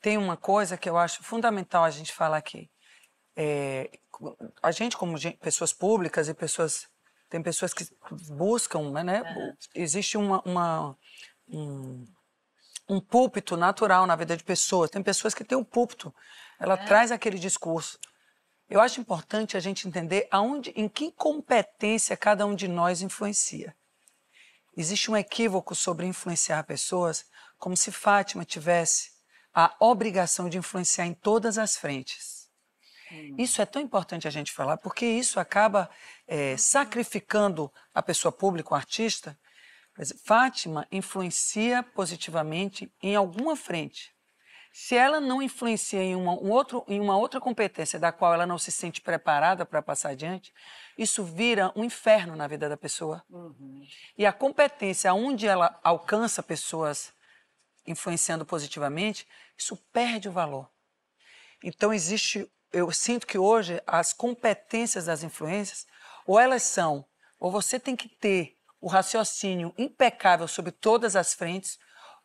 Tem uma coisa que eu acho fundamental a gente falar aqui. É, a gente, como gen- pessoas públicas e pessoas. Tem pessoas que buscam, né? né, Existe uma, uma- um, um púlpito natural na vida de pessoas. Tem pessoas que têm um púlpito. Ela traz aquele discurso. Eu acho importante a gente entender aonde, em que competência cada um de nós influencia. Existe um equívoco sobre influenciar pessoas, como se Fátima tivesse a obrigação de influenciar em todas as frentes. Isso é tão importante a gente falar, porque isso acaba eh, sacrificando a pessoa pública, o artista. Fátima influencia positivamente em alguma frente. Se ela não influencia em uma, um outro, em uma outra competência da qual ela não se sente preparada para passar adiante, isso vira um inferno na vida da pessoa. E a competência onde ela alcança pessoas influenciando positivamente, isso perde o valor. Então existe, eu sinto que hoje as competências das influências, ou elas são, ou você tem que ter o raciocínio impecável sobre todas as frentes,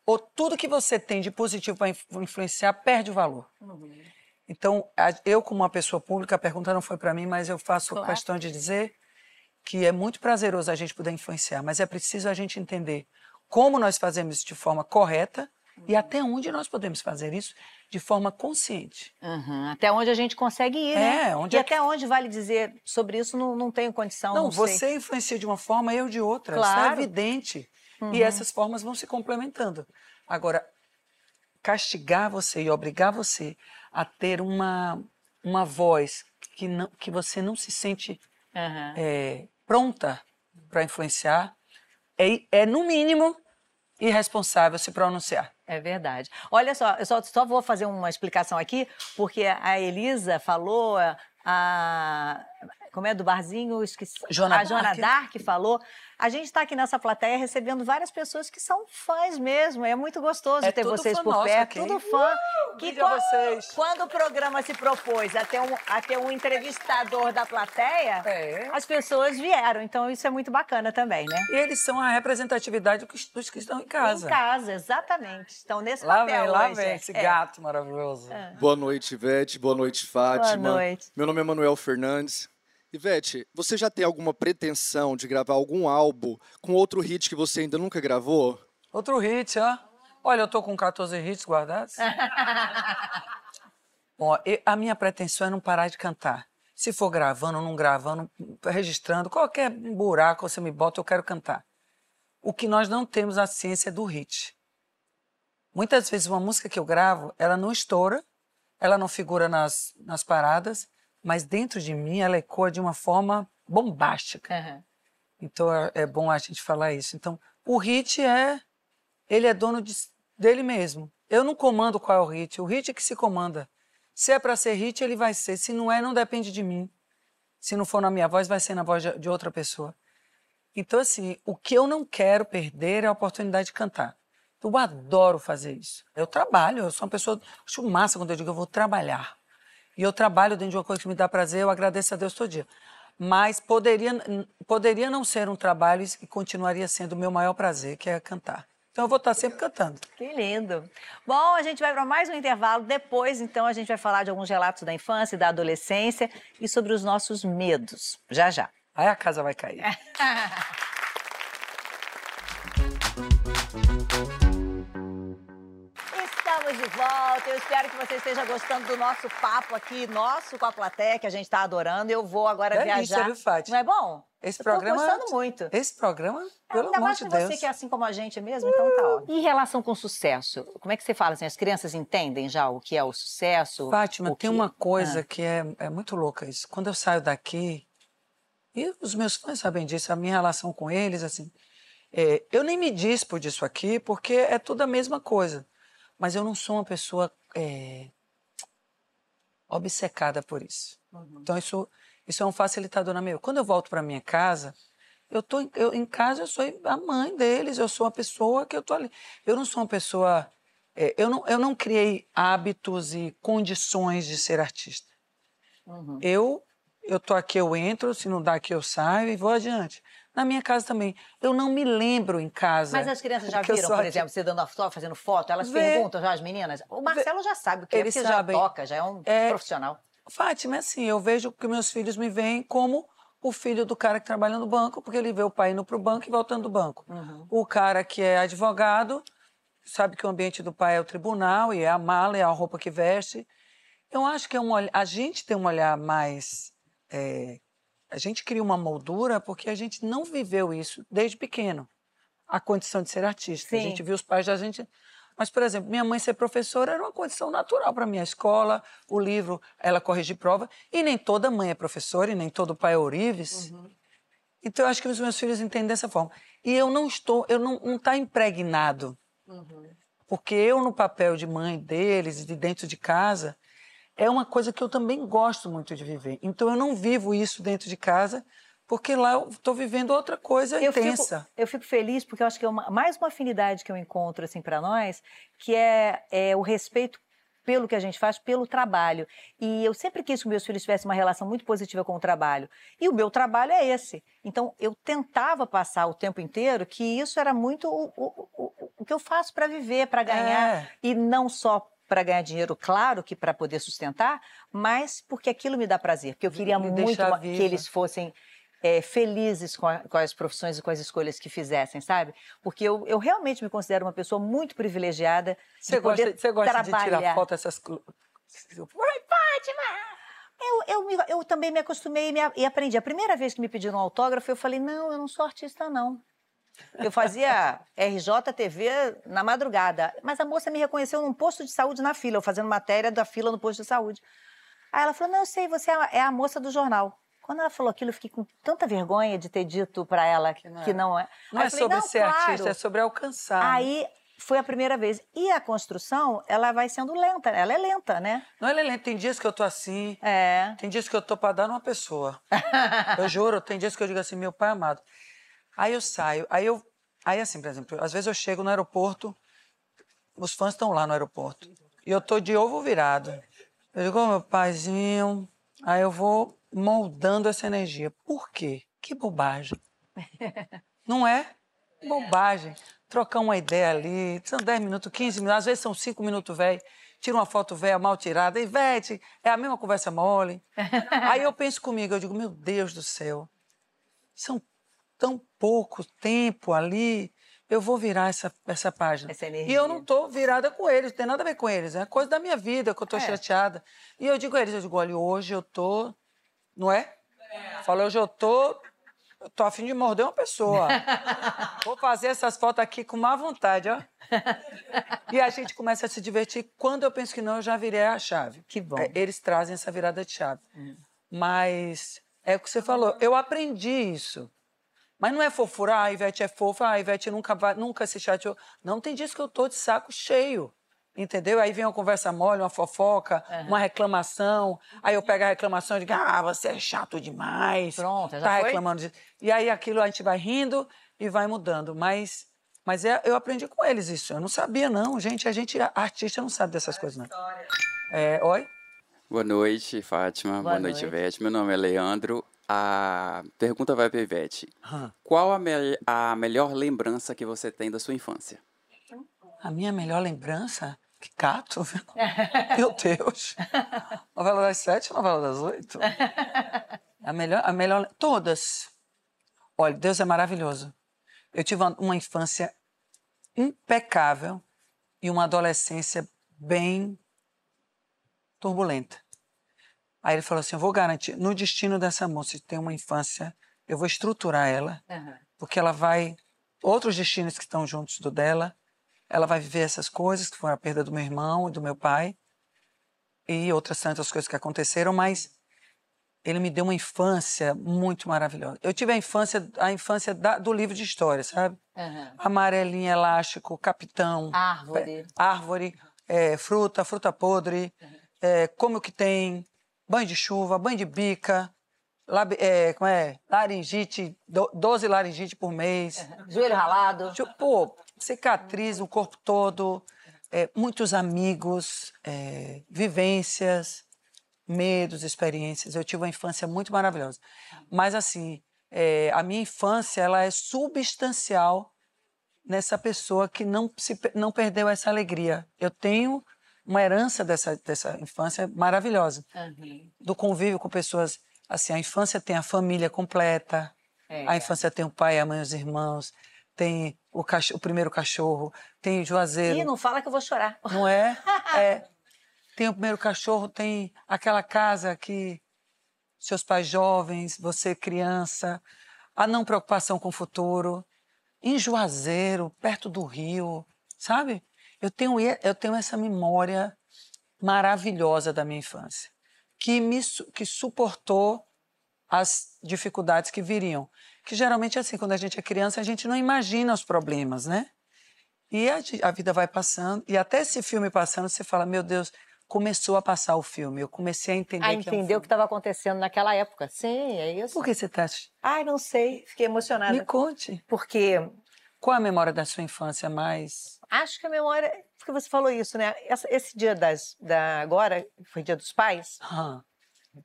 ou tudo que você tem de positivo para influenciar perde o valor. Então, eu como uma pessoa pública, a pergunta não foi para mim, mas eu faço Claro. questão de dizer que é muito prazeroso a gente poder influenciar, mas é preciso a gente entender como nós fazemos isso de forma correta e até onde nós podemos fazer isso de forma consciente. Uhum, Até onde a gente consegue ir, né? É, onde e é que- até onde vale dizer sobre isso, não, não tenho condição. Não, Não, você sei. influencia de uma forma, eu de outra. Isso é Claro. evidente. Uhum. E essas formas vão se complementando. Agora, castigar você e obrigar você a ter uma, uma voz que, não, que você não se sente Aham. é, pronta para influenciar é, é, no mínimo, irresponsável se pronunciar. É verdade. Olha só, eu só, só vou fazer uma explicação aqui, porque a Elisa falou, a. Como é do barzinho? Esqueci. Joana a Joana Dark. Dark falou. A gente está aqui nessa plateia recebendo várias pessoas que são fãs mesmo. É muito gostoso É ter tudo vocês por nosso perto. aqui. Tudo fã. que Beijo a quan- vocês. Quando o programa se propôs a ter um, a ter um entrevistador da plateia, É. as pessoas vieram. Então isso é muito bacana também, né? E eles são a representatividade dos que- dos que estão em casa. Em casa, exatamente. Estão nesse Lá papel vem, lá hoje. vem esse É. gato maravilhoso. Boa noite, Ivete. Boa noite, Fátima. Boa noite. Meu nome é Manuel Fernandes. Ivete, você já tem alguma pretensão de gravar algum álbum com outro hit que você ainda nunca gravou? Outro hit, ó. Olha, eu tô com 14 hits guardados. Ó, e- a minha pretensão é não parar de cantar. Se for gravando, não gravando, registrando, qualquer buraco você me bota, eu quero cantar. O que nós não temos a ciência é do hit. Muitas vezes uma música que eu gravo, ela não estoura, ela não figura nas, nas paradas, mas dentro de mim ela ecoa de uma forma bombástica. Aham. Então é, é bom a gente falar isso. Então, o hit é. Ele é dono de- dele mesmo. Eu não comando qual é o hit, o hit é que se comanda. Se é para ser hit, ele vai ser. Se não é, não depende de mim. Se não for na minha voz, vai ser na voz de, de outra pessoa. Então, assim, o que eu não quero perder é a oportunidade de cantar. Eu adoro fazer isso. Eu trabalho, eu sou uma pessoa. Acho massa quando eu digo eu vou trabalhar. E eu trabalho dentro de uma coisa que me dá prazer, eu agradeço a Deus todo dia. Mas poderia, poderia não ser um trabalho e continuaria sendo o meu maior prazer, que é cantar. Então eu vou estar sempre cantando. Que lindo. Bom, a gente vai para mais um intervalo. Depois, então, a gente vai falar de alguns relatos da infância e da adolescência e sobre os nossos medos. Já, já. Aí a casa vai cair. Estamos de volta. Eu espero que você esteja gostando do nosso papo aqui, nosso com a plateia, que a gente está adorando. Eu vou agora Delícia, viajar. viu, Fátima? Não é bom? Esse Eu programa. Tô gostando muito. Esse programa, pelo Ainda amor mais de que Deus. você que é assim como a gente mesmo, então tá ótimo. E em relação com o sucesso, como é que você fala assim? As crianças entendem já o que é o sucesso? Fátima, o tem que- uma coisa Ah. que é, é muito louca isso. Quando eu saio daqui, e os meus fãs sabem disso, a minha relação com eles, assim, é, eu nem me dispo disso aqui, porque é tudo a mesma coisa. Mas eu não sou uma pessoa é, obcecada por isso. Então isso, isso é um facilitador na minha. Quando eu volto para minha casa, eu tô em- eu, em casa eu sou a mãe deles, eu sou uma pessoa que eu tô ali. Eu não sou uma pessoa é, eu, não, eu não criei hábitos e condições de ser artista. Eu eu tô aqui, eu entro, se não dá aqui eu saio e vou adiante. Na minha casa também. Eu não me lembro em casa. Mas as crianças já eu viram, por exemplo, você dando a foto, fazendo foto, elas Vê. perguntam já as meninas. O Marcelo já sabe o que é, Eles porque sabem. já toca, já é um É. profissional. Fátima, é assim, eu vejo que meus filhos me veem como o filho do cara que trabalha no banco, porque ele vê o pai indo para o banco e voltando do banco. O cara que é advogado sabe que o ambiente do pai é o tribunal e é a mala, é a roupa que veste. Eu acho que é um a gente tem um olhar mais. é, a gente cria uma moldura porque a gente não viveu isso desde pequeno. A condição de ser artista. A Sim. gente viu os pais da gente. Mas, por exemplo, minha mãe ser professora era uma condição natural para mim. A escola, o livro, ela corrigir prova. E nem toda mãe é professora e nem todo pai é ourives. Então, eu acho que os meus filhos entendem dessa forma. E eu não estou, eu não, está impregnado. Porque eu, no papel de mãe deles, de dentro de casa, é uma coisa que eu também gosto muito de viver. Então, eu não vivo isso dentro de casa, porque lá eu estou vivendo outra coisa Eu fico, intensa. eu fico feliz porque eu acho que é uma- mais uma afinidade que eu encontro assim para nós, que é, é o respeito pelo que a gente faz, pelo trabalho. E eu sempre quis que meus filhos tivessem uma relação muito positiva com o trabalho. E o meu trabalho é esse. Então, eu tentava passar o tempo inteiro que isso era muito o, o, o, o que eu faço para viver, para ganhar. É. E não só para ganhar dinheiro, claro que para poder sustentar, mas porque aquilo me dá prazer. Porque eu queria Me muito que viva. eles fossem é, felizes com, a- com as profissões e com as escolhas que fizessem, sabe? Porque eu, eu realmente me considero uma pessoa muito privilegiada Você de gosta, você gosta de trabalhar. tirar foto dessas... clu- Eu, eu, me- eu também me acostumei e, me e aprendi. A primeira vez que me pediram um autógrafo, eu falei, não, eu não sou artista, não. Eu fazia RJTV na madrugada, mas a moça me reconheceu num posto de saúde na fila, eu fazendo matéria da fila no posto de saúde. Aí ela falou, não, eu sei, você é a, é moça do jornal. Quando ela falou aquilo, eu fiquei com tanta vergonha de ter dito para ela que não, é. Não Aí é eu falei, sobre "Não, ser claro." artista, é sobre alcançar. Aí foi a primeira vez. E a construção, ela vai sendo lenta, ela é lenta, né? Não é lento, tem dias que eu tô assim. É. Tem dias que eu tô para dar numa pessoa. eu juro, tem dias que eu digo assim, meu pai amado. Aí eu saio, aí eu. Aí assim, por exemplo, às vezes eu chego no aeroporto, os fãs estão lá no aeroporto. E eu tô de ovo virado. Eu digo, ô meu paizinho. Aí eu vou moldando essa energia. Por quê? Que bobagem. Não é? Bobagem. Trocar uma ideia ali, são 10 minutos, 15 minutos, às vezes são 5 minutos, velho. Tira uma foto velha, mal tirada. Ivete, é a mesma conversa mole. Aí eu penso comigo, eu digo, meu Deus do céu, são tão pouco tempo ali, eu vou virar essa, essa página. Essa e eu não tô virada com eles, não tem nada a ver com eles, é coisa da minha vida, que eu tô É. chateada. E eu digo a eles, eu digo, olha, hoje eu tô, não é? Falo, hoje eu tô, eu tô afim de morder uma pessoa. Vou fazer essas fotos aqui com má vontade, ó. E a gente começa a se divertir. Quando eu penso que não, eu já virei a chave. Que bom. É, eles trazem essa virada de chave. Mas é o que você falou, eu aprendi isso. Mas não é fofura, ah, a Ivete é fofa, ah, a Ivete nunca, vai, nunca se chateou. Não, tem dias que eu tô de saco cheio. Entendeu? Aí vem uma conversa mole, uma fofoca, uma reclamação. Aí eu pego a reclamação e digo, ah, você é chato demais. Pronto, já tá foi? reclamando disso. E aí aquilo a gente vai rindo e vai mudando. Mas, mas é, eu aprendi com eles isso. Eu não sabia, não, gente. A gente, artista, não sabe dessas coisas, não. É, oi? Boa noite, Fátima. Boa, noite, noite. Ivete. Meu nome é Leandro. A pergunta vai para Ivete. Hã. Qual a, me- a melhor lembrança que você tem da sua infância? A minha melhor lembrança? Que cato, viu? Meu Deus. Novela das sete, novela das oito. A melhor, a melhor, todas. Olha, Deus é maravilhoso. Eu tive uma, uma infância impecável e uma adolescência bem turbulenta. Aí ele falou assim: eu vou garantir, no destino dessa moça de ter uma infância, eu vou estruturar ela, Aham. porque ela vai. Outros destinos que estão juntos do dela, ela vai viver essas coisas, que foram a perda do meu irmão e do meu pai, e outras tantas coisas que aconteceram, mas ele me deu uma infância muito maravilhosa. Eu tive a infância, a infância da- do livro de história, sabe? Aham. Amarelinha, elástico, capitão, Árvore. pé- árvore, é, fruta, fruta podre, é, come o que tem, banho de chuva, banho de bica, labi- é, como é? laringite, do- 12 laringite por mês. Joelho ralado. Tipo, Pô, cicatriz o corpo todo, é, muitos amigos, é, vivências, medos, experiências. Eu tive uma infância muito maravilhosa. Mas, assim, é, a minha infância ela é substancial nessa pessoa que não, se, não perdeu essa alegria. Eu tenho uma herança dessa, dessa infância maravilhosa, do convívio com pessoas. Assim, a infância tem a família completa, É. a infância tem o pai, a mãe, os irmãos, tem o, cach- o primeiro cachorro, tem o juazeiro. Ih, não fala que eu vou chorar. Não é? É. Tem o primeiro cachorro, tem aquela casa que seus pais jovens, você criança, a não preocupação com o futuro. Em Juazeiro, perto do rio, sabe? Eu tenho, eu tenho essa memória maravilhosa da minha infância, que me que suportou as dificuldades que viriam. Que geralmente é assim, quando a gente é criança, a gente não imagina os problemas, né? E a, a vida vai passando, e até esse filme passando, você fala, meu Deus, começou a passar o filme, eu comecei a entender A que é um entender o que estava acontecendo naquela época. Sim, é isso. Por que você está... Ai, não sei. Fiquei emocionada. Me conte. Porque Qual a memória da sua infância mais... acho que a memória. Porque você falou isso, né? Essa- esse dia das, da agora, foi dia dos pais, Ah,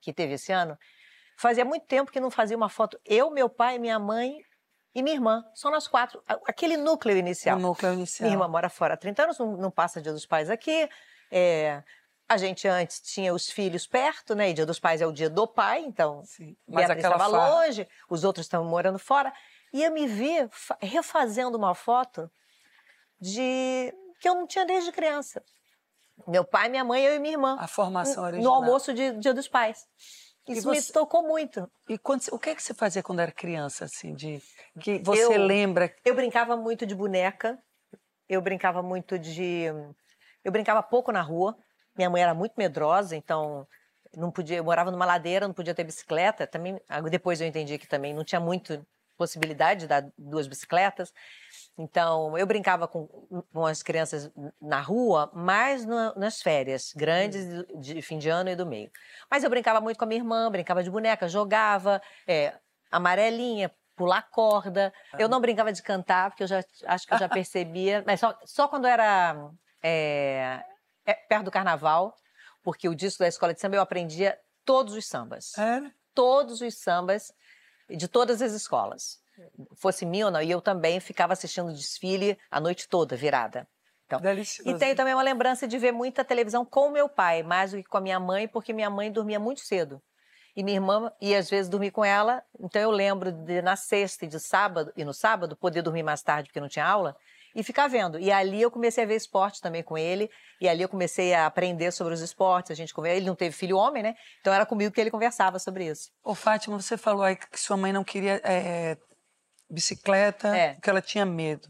que teve esse ano. Fazia muito tempo que não fazia uma foto. Eu, meu pai, minha mãe e minha irmã. Só nós quatro. Aquele núcleo inicial. o núcleo inicial. Minha irmã mora fora há 30 anos, não, não passa Dia dos Pais aqui. É, a gente antes tinha os filhos perto, né? E Dia dos Pais é o dia do pai, então mas Beatriz estava longe, os outros estavam morando fora. E eu me vi fa- refazendo uma foto de que eu não tinha desde criança. Meu pai, minha mãe, eu e minha irmã. A formação original. No almoço de Dia dos Pais. Isso me você- tocou muito. E quando, o que, é que você fazia quando era criança, assim, de... Que você Eu- lembra... Eu brincava muito de boneca. Eu brincava muito de. Eu brincava pouco na rua. Minha mãe era muito medrosa, então não podia. Eu morava numa ladeira, não podia ter bicicleta. Também ah, depois eu entendi que também não tinha muito possibilidade de dar duas bicicletas. Então eu brincava com, com as crianças na rua, mais na- nas férias grandes de, de fim de ano e do meio. Mas eu brincava muito com a minha irmã, brincava de boneca, jogava é, amarelinha, pular corda. Eu não brincava de cantar, porque eu já acho que eu já percebia, mas só, só quando era é, é, perto do carnaval, porque o disco da escola de samba eu aprendia todos os sambas. Era? Todos os sambas de todas as escolas. Fosse minha ou não. E eu também ficava assistindo o desfile a noite toda, virada. Então, Delicioso. e tenho também uma lembrança de ver muita televisão com o meu pai, mais do que com a minha mãe, porque minha mãe dormia muito cedo. E minha irmã ia às vezes dormir com ela, então eu lembro de na sexta e de sábado e no sábado poder dormir mais tarde porque não tinha aula e ficar vendo. E ali eu comecei a ver esporte também com ele, e ali eu comecei a aprender sobre os esportes, a gente conver- ele não teve filho homem, né? Então era comigo que ele conversava sobre isso. Ô, Fátima, você falou aí que sua mãe não queria é, bicicleta, É. porque ela tinha medo.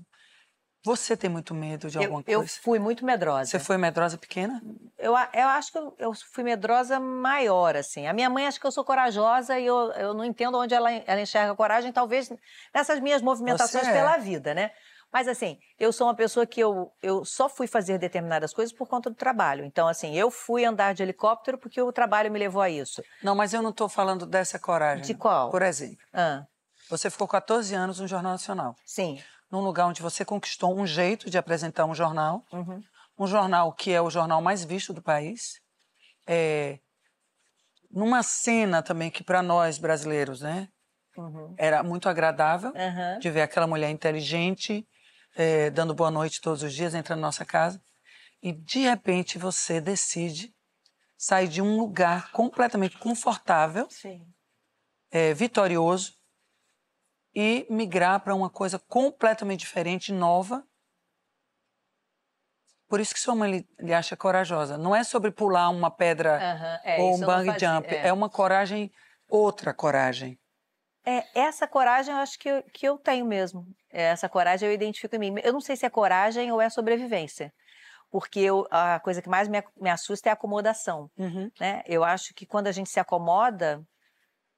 Você tem muito medo de Eu, alguma eu coisa? fui muito medrosa. Você foi medrosa pequena? Eu, eu acho que eu, eu fui medrosa maior, assim. A minha mãe acha que eu sou corajosa e eu, eu não entendo onde ela, ela enxerga a coragem, talvez nessas minhas movimentações é. pela vida, né? Mas, assim, eu sou uma pessoa que eu, eu só fui fazer determinadas coisas por conta do trabalho. Então, assim, eu fui andar de helicóptero porque o trabalho me levou a isso. Não, mas eu não estou falando dessa coragem. De qual? Por exemplo, Ah, você ficou 14 anos no Jornal Nacional. sim. Num lugar onde você conquistou um jeito de apresentar um jornal. Uhum. Um jornal que é o jornal mais visto do país. É, numa cena também que para nós brasileiros, né? Uhum. Era muito agradável Aham. de ver aquela mulher inteligente, é, dando boa noite todos os dias, entra na nossa casa, e de repente você decide sair de um lugar completamente confortável, é, vitorioso, e migrar para uma coisa completamente diferente, nova. Por isso que sua mãe lhe, acha corajosa. Não é sobre pular uma pedra é, ou um bang jump. é. É. uma coragem, outra coragem. É, essa coragem eu acho que eu, que eu tenho mesmo. É, Essa coragem eu identifico em mim. Eu não sei se é coragem ou é sobrevivência. Porque eu- a coisa que mais me, me assusta é a acomodação. Né? Eu acho que quando a gente se acomoda,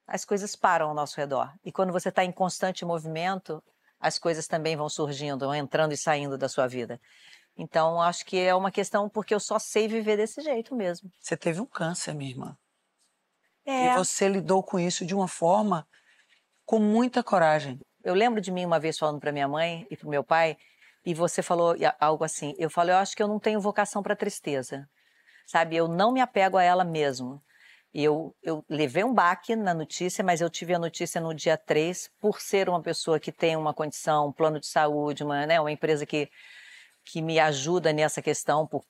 as coisas param ao nosso redor. E quando você está em constante movimento, as coisas também vão surgindo, vão entrando e saindo da sua vida. Então, acho que é uma questão porque eu só sei viver desse jeito mesmo. Você teve um câncer, minha irmã. É. E você lidou com isso de uma forma com muita coragem. Eu lembro de mim uma vez falando para minha mãe e para meu pai, e você falou algo assim. Eu falei, eu acho que eu não tenho vocação para tristeza, sabe? Eu não me apego a ela mesmo. Eu, eu levei um baque na notícia, mas eu tive a notícia no dia 3, por ser uma pessoa que tem uma condição, um plano de saúde, uma, né, uma empresa que, que me ajuda nessa questão, por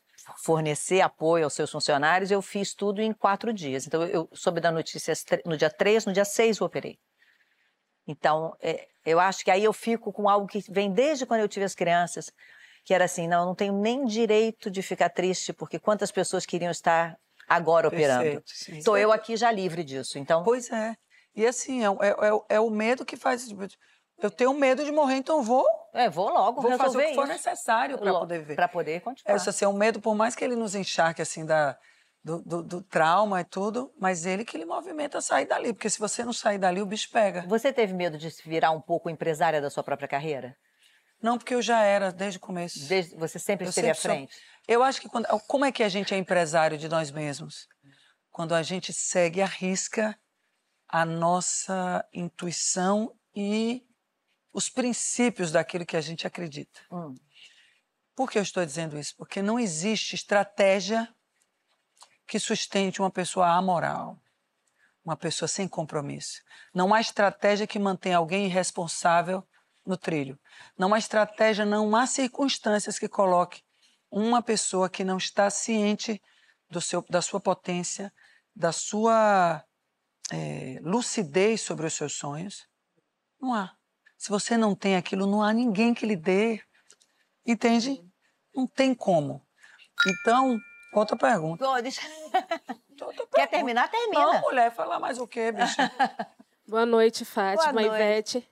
fornecer apoio aos seus funcionários, eu fiz tudo em quatro dias. Então, eu soube da notícia no dia 3, no dia 6 eu operei. Então, é, eu acho que aí eu fico com algo que vem desde quando eu tive as crianças, que era assim, não, eu não tenho nem direito de ficar triste, porque quantas pessoas queriam estar agora operando. Perfeito. Estou eu aqui já livre disso, então... Pois é. E assim, é, o- é, é o- é o medo que faz. tipo, Eu tenho medo de morrer, então vou. É, vou logo Vou fazer o que for isso. necessário para poder ver. Pra poder continuar. É isso, assim, é um medo, por mais que ele nos encharque assim da, do, do- do trauma e tudo, mas ele que ele movimenta a sair dali, porque se você não sair dali, o bicho pega. Você teve medo de se virar um pouco empresária da sua própria carreira? Não, porque eu já era desde o começo. Desde, você sempre Eu esteve à sempre sou- frente? Eu acho que quando, como é que a gente é empresário de nós mesmos? Quando a gente segue à risca a nossa intuição e os princípios daquilo que a gente acredita. Hum. Por que eu estou dizendo isso? Porque não existe estratégia que sustente uma pessoa amoral, uma pessoa sem compromisso. Não há estratégia que mantenha alguém irresponsável no trilho. Não há estratégia, não há circunstâncias que coloque uma pessoa que não está ciente do seu, da sua potência, da sua eh, lucidez sobre os seus sonhos. Não há. Se você não tem aquilo, não há ninguém que lhe dê. Entende? Não tem como. Então, outra pergunta. Ô, deixa- Quer terminar? Termina. Não, mulher, falar mais o quê, bicha? Boa noite, Fátima, Boa noite. Ivete.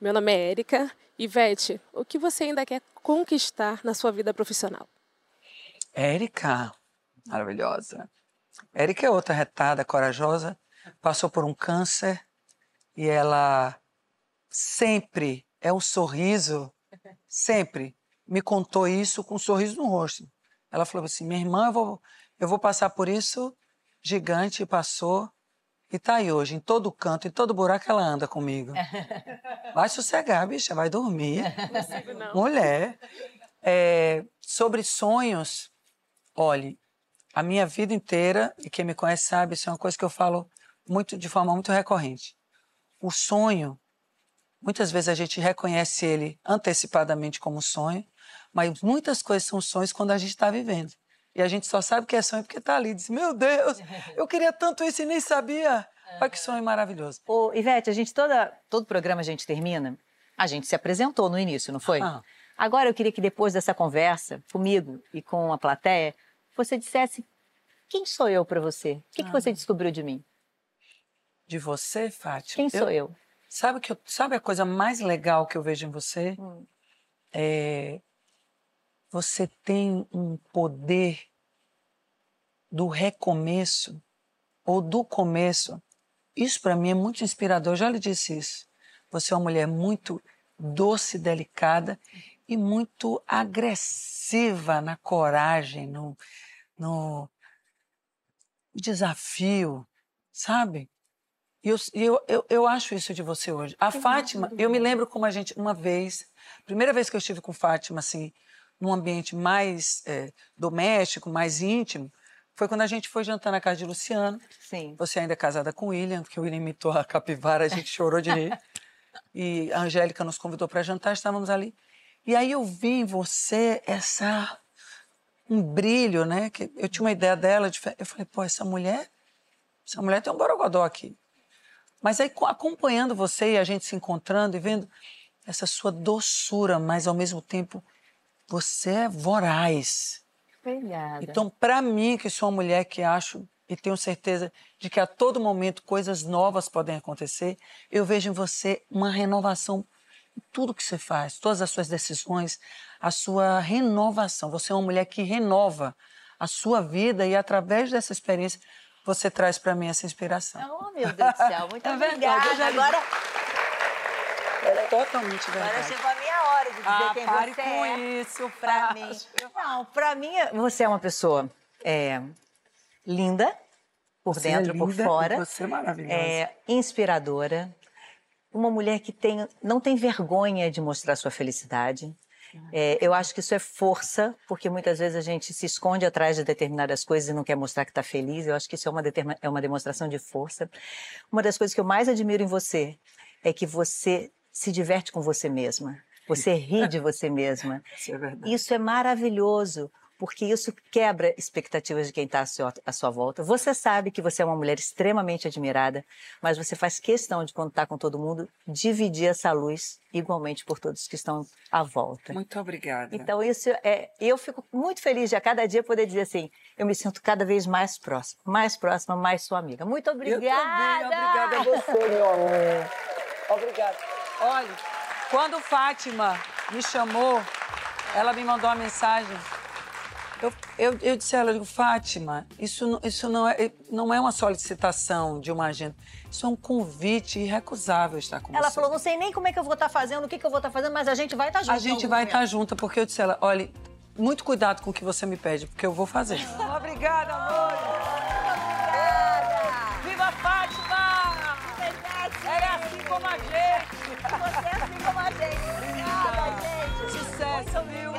Meu nome é Érica. Ivete, o que você ainda quer conquistar na sua vida profissional? Érica, maravilhosa. Érica é outra retada, corajosa, passou por um câncer e ela sempre é um sorriso, sempre me contou isso com um sorriso no rosto. Ela falou assim: minha irmã, eu vou, eu vou passar por isso gigante, passou. E tá aí hoje, em todo canto, em todo buraco ela anda comigo. Vai sossegar, bicha, vai dormir. Mulher. É, sobre sonhos, olhe, a minha vida inteira, e quem me conhece sabe, isso é uma coisa que eu falo muito de forma muito recorrente. O sonho, muitas vezes a gente reconhece ele antecipadamente como sonho, mas muitas coisas são sonhos quando a gente está vivendo. E a gente só sabe que é sonho porque está ali. Diz, meu Deus, eu queria tanto isso e nem sabia. Olha que sonho maravilhoso. Ô, Ivete, a gente toda, todo programa a gente termina, a gente se apresentou no início, não foi? Ah. Agora eu queria que depois dessa conversa comigo e com a plateia, você dissesse quem sou eu para você? O que, que você descobriu de mim? De você, Fátima? Quem sou eu? Sabe, que eu, sabe a coisa mais legal que eu vejo em você? Hum. É, você tem um poder do recomeço ou do começo. Isso para mim é muito inspirador. Eu já lhe disse isso. Você é uma mulher muito doce, delicada e muito agressiva na coragem, no, no desafio, sabe? E eu, eu, eu, eu acho isso de você hoje. A Fátima, eu me lembro como a gente, uma vez, primeira vez que eu estive com Fátima, assim, num ambiente mais é, doméstico, mais íntimo, foi quando a gente foi jantar na casa de Luciano. Sim. Você ainda é casada com o William, porque o William imitou a capivara, a gente chorou de rir. E a Angélica nos convidou para jantar, estávamos ali. E aí eu vi em você essa um brilho, né? Que eu tinha uma ideia dela, de, eu falei, pô, essa mulher, essa mulher tem um borogodó aqui. Mas aí acompanhando você e a gente se encontrando e vendo essa sua doçura, mas ao mesmo tempo você é voraz. Obrigada. Então, para mim, que sou uma mulher que acho e tenho certeza de que a todo momento coisas novas podem acontecer, eu vejo em você uma renovação em tudo que você faz, todas as suas decisões, a sua renovação. Você é uma mulher que renova a sua vida e através dessa experiência você traz para mim essa inspiração. Oh, meu Deus do céu, muito é obrigada. Agora é totalmente verdade. Agora chegou a minha de dizer ah, quem pare você com é. isso, pra mim. Não, pra mim, você é uma pessoa é, linda, por você dentro, é por fora. Você é maravilhosa. É, inspiradora. Uma mulher que tem, não tem vergonha de mostrar sua felicidade. É, eu acho que isso é força, porque muitas vezes a gente se esconde atrás de determinadas coisas e não quer mostrar que está feliz. Eu acho que isso é uma, é uma demonstração de força. Uma das coisas que eu mais admiro em você é que você se diverte com você mesma. Você ri de você mesma. Isso é verdade. Isso é maravilhoso, porque isso quebra expectativas de quem está à sua volta. Você sabe que você é uma mulher extremamente admirada, mas você faz questão de, quando está com todo mundo, dividir essa luz igualmente por todos que estão à volta. Muito obrigada. Então, isso é. Eu fico muito feliz de a cada dia poder dizer assim: eu me sinto cada vez mais próxima, mais próxima, mais sua amiga. Muito obrigada! Eu também, obrigada a você, meu amor. Obrigada. Olha, quando Fátima me chamou, ela me mandou uma mensagem. Eu, eu, eu disse a ela, eu digo, Fátima, isso, isso não, é, não é uma solicitação de uma agenda. Isso é um convite irrecusável estar com ela você. Ela falou, não sei nem como é que eu vou estar fazendo, o que, que eu vou estar fazendo, mas a gente vai estar junto. A gente vai estar junto, porque eu disse a ela, olha, muito cuidado com o que você me pede, porque eu vou fazer. Obrigada, amor. Sucesso, viu?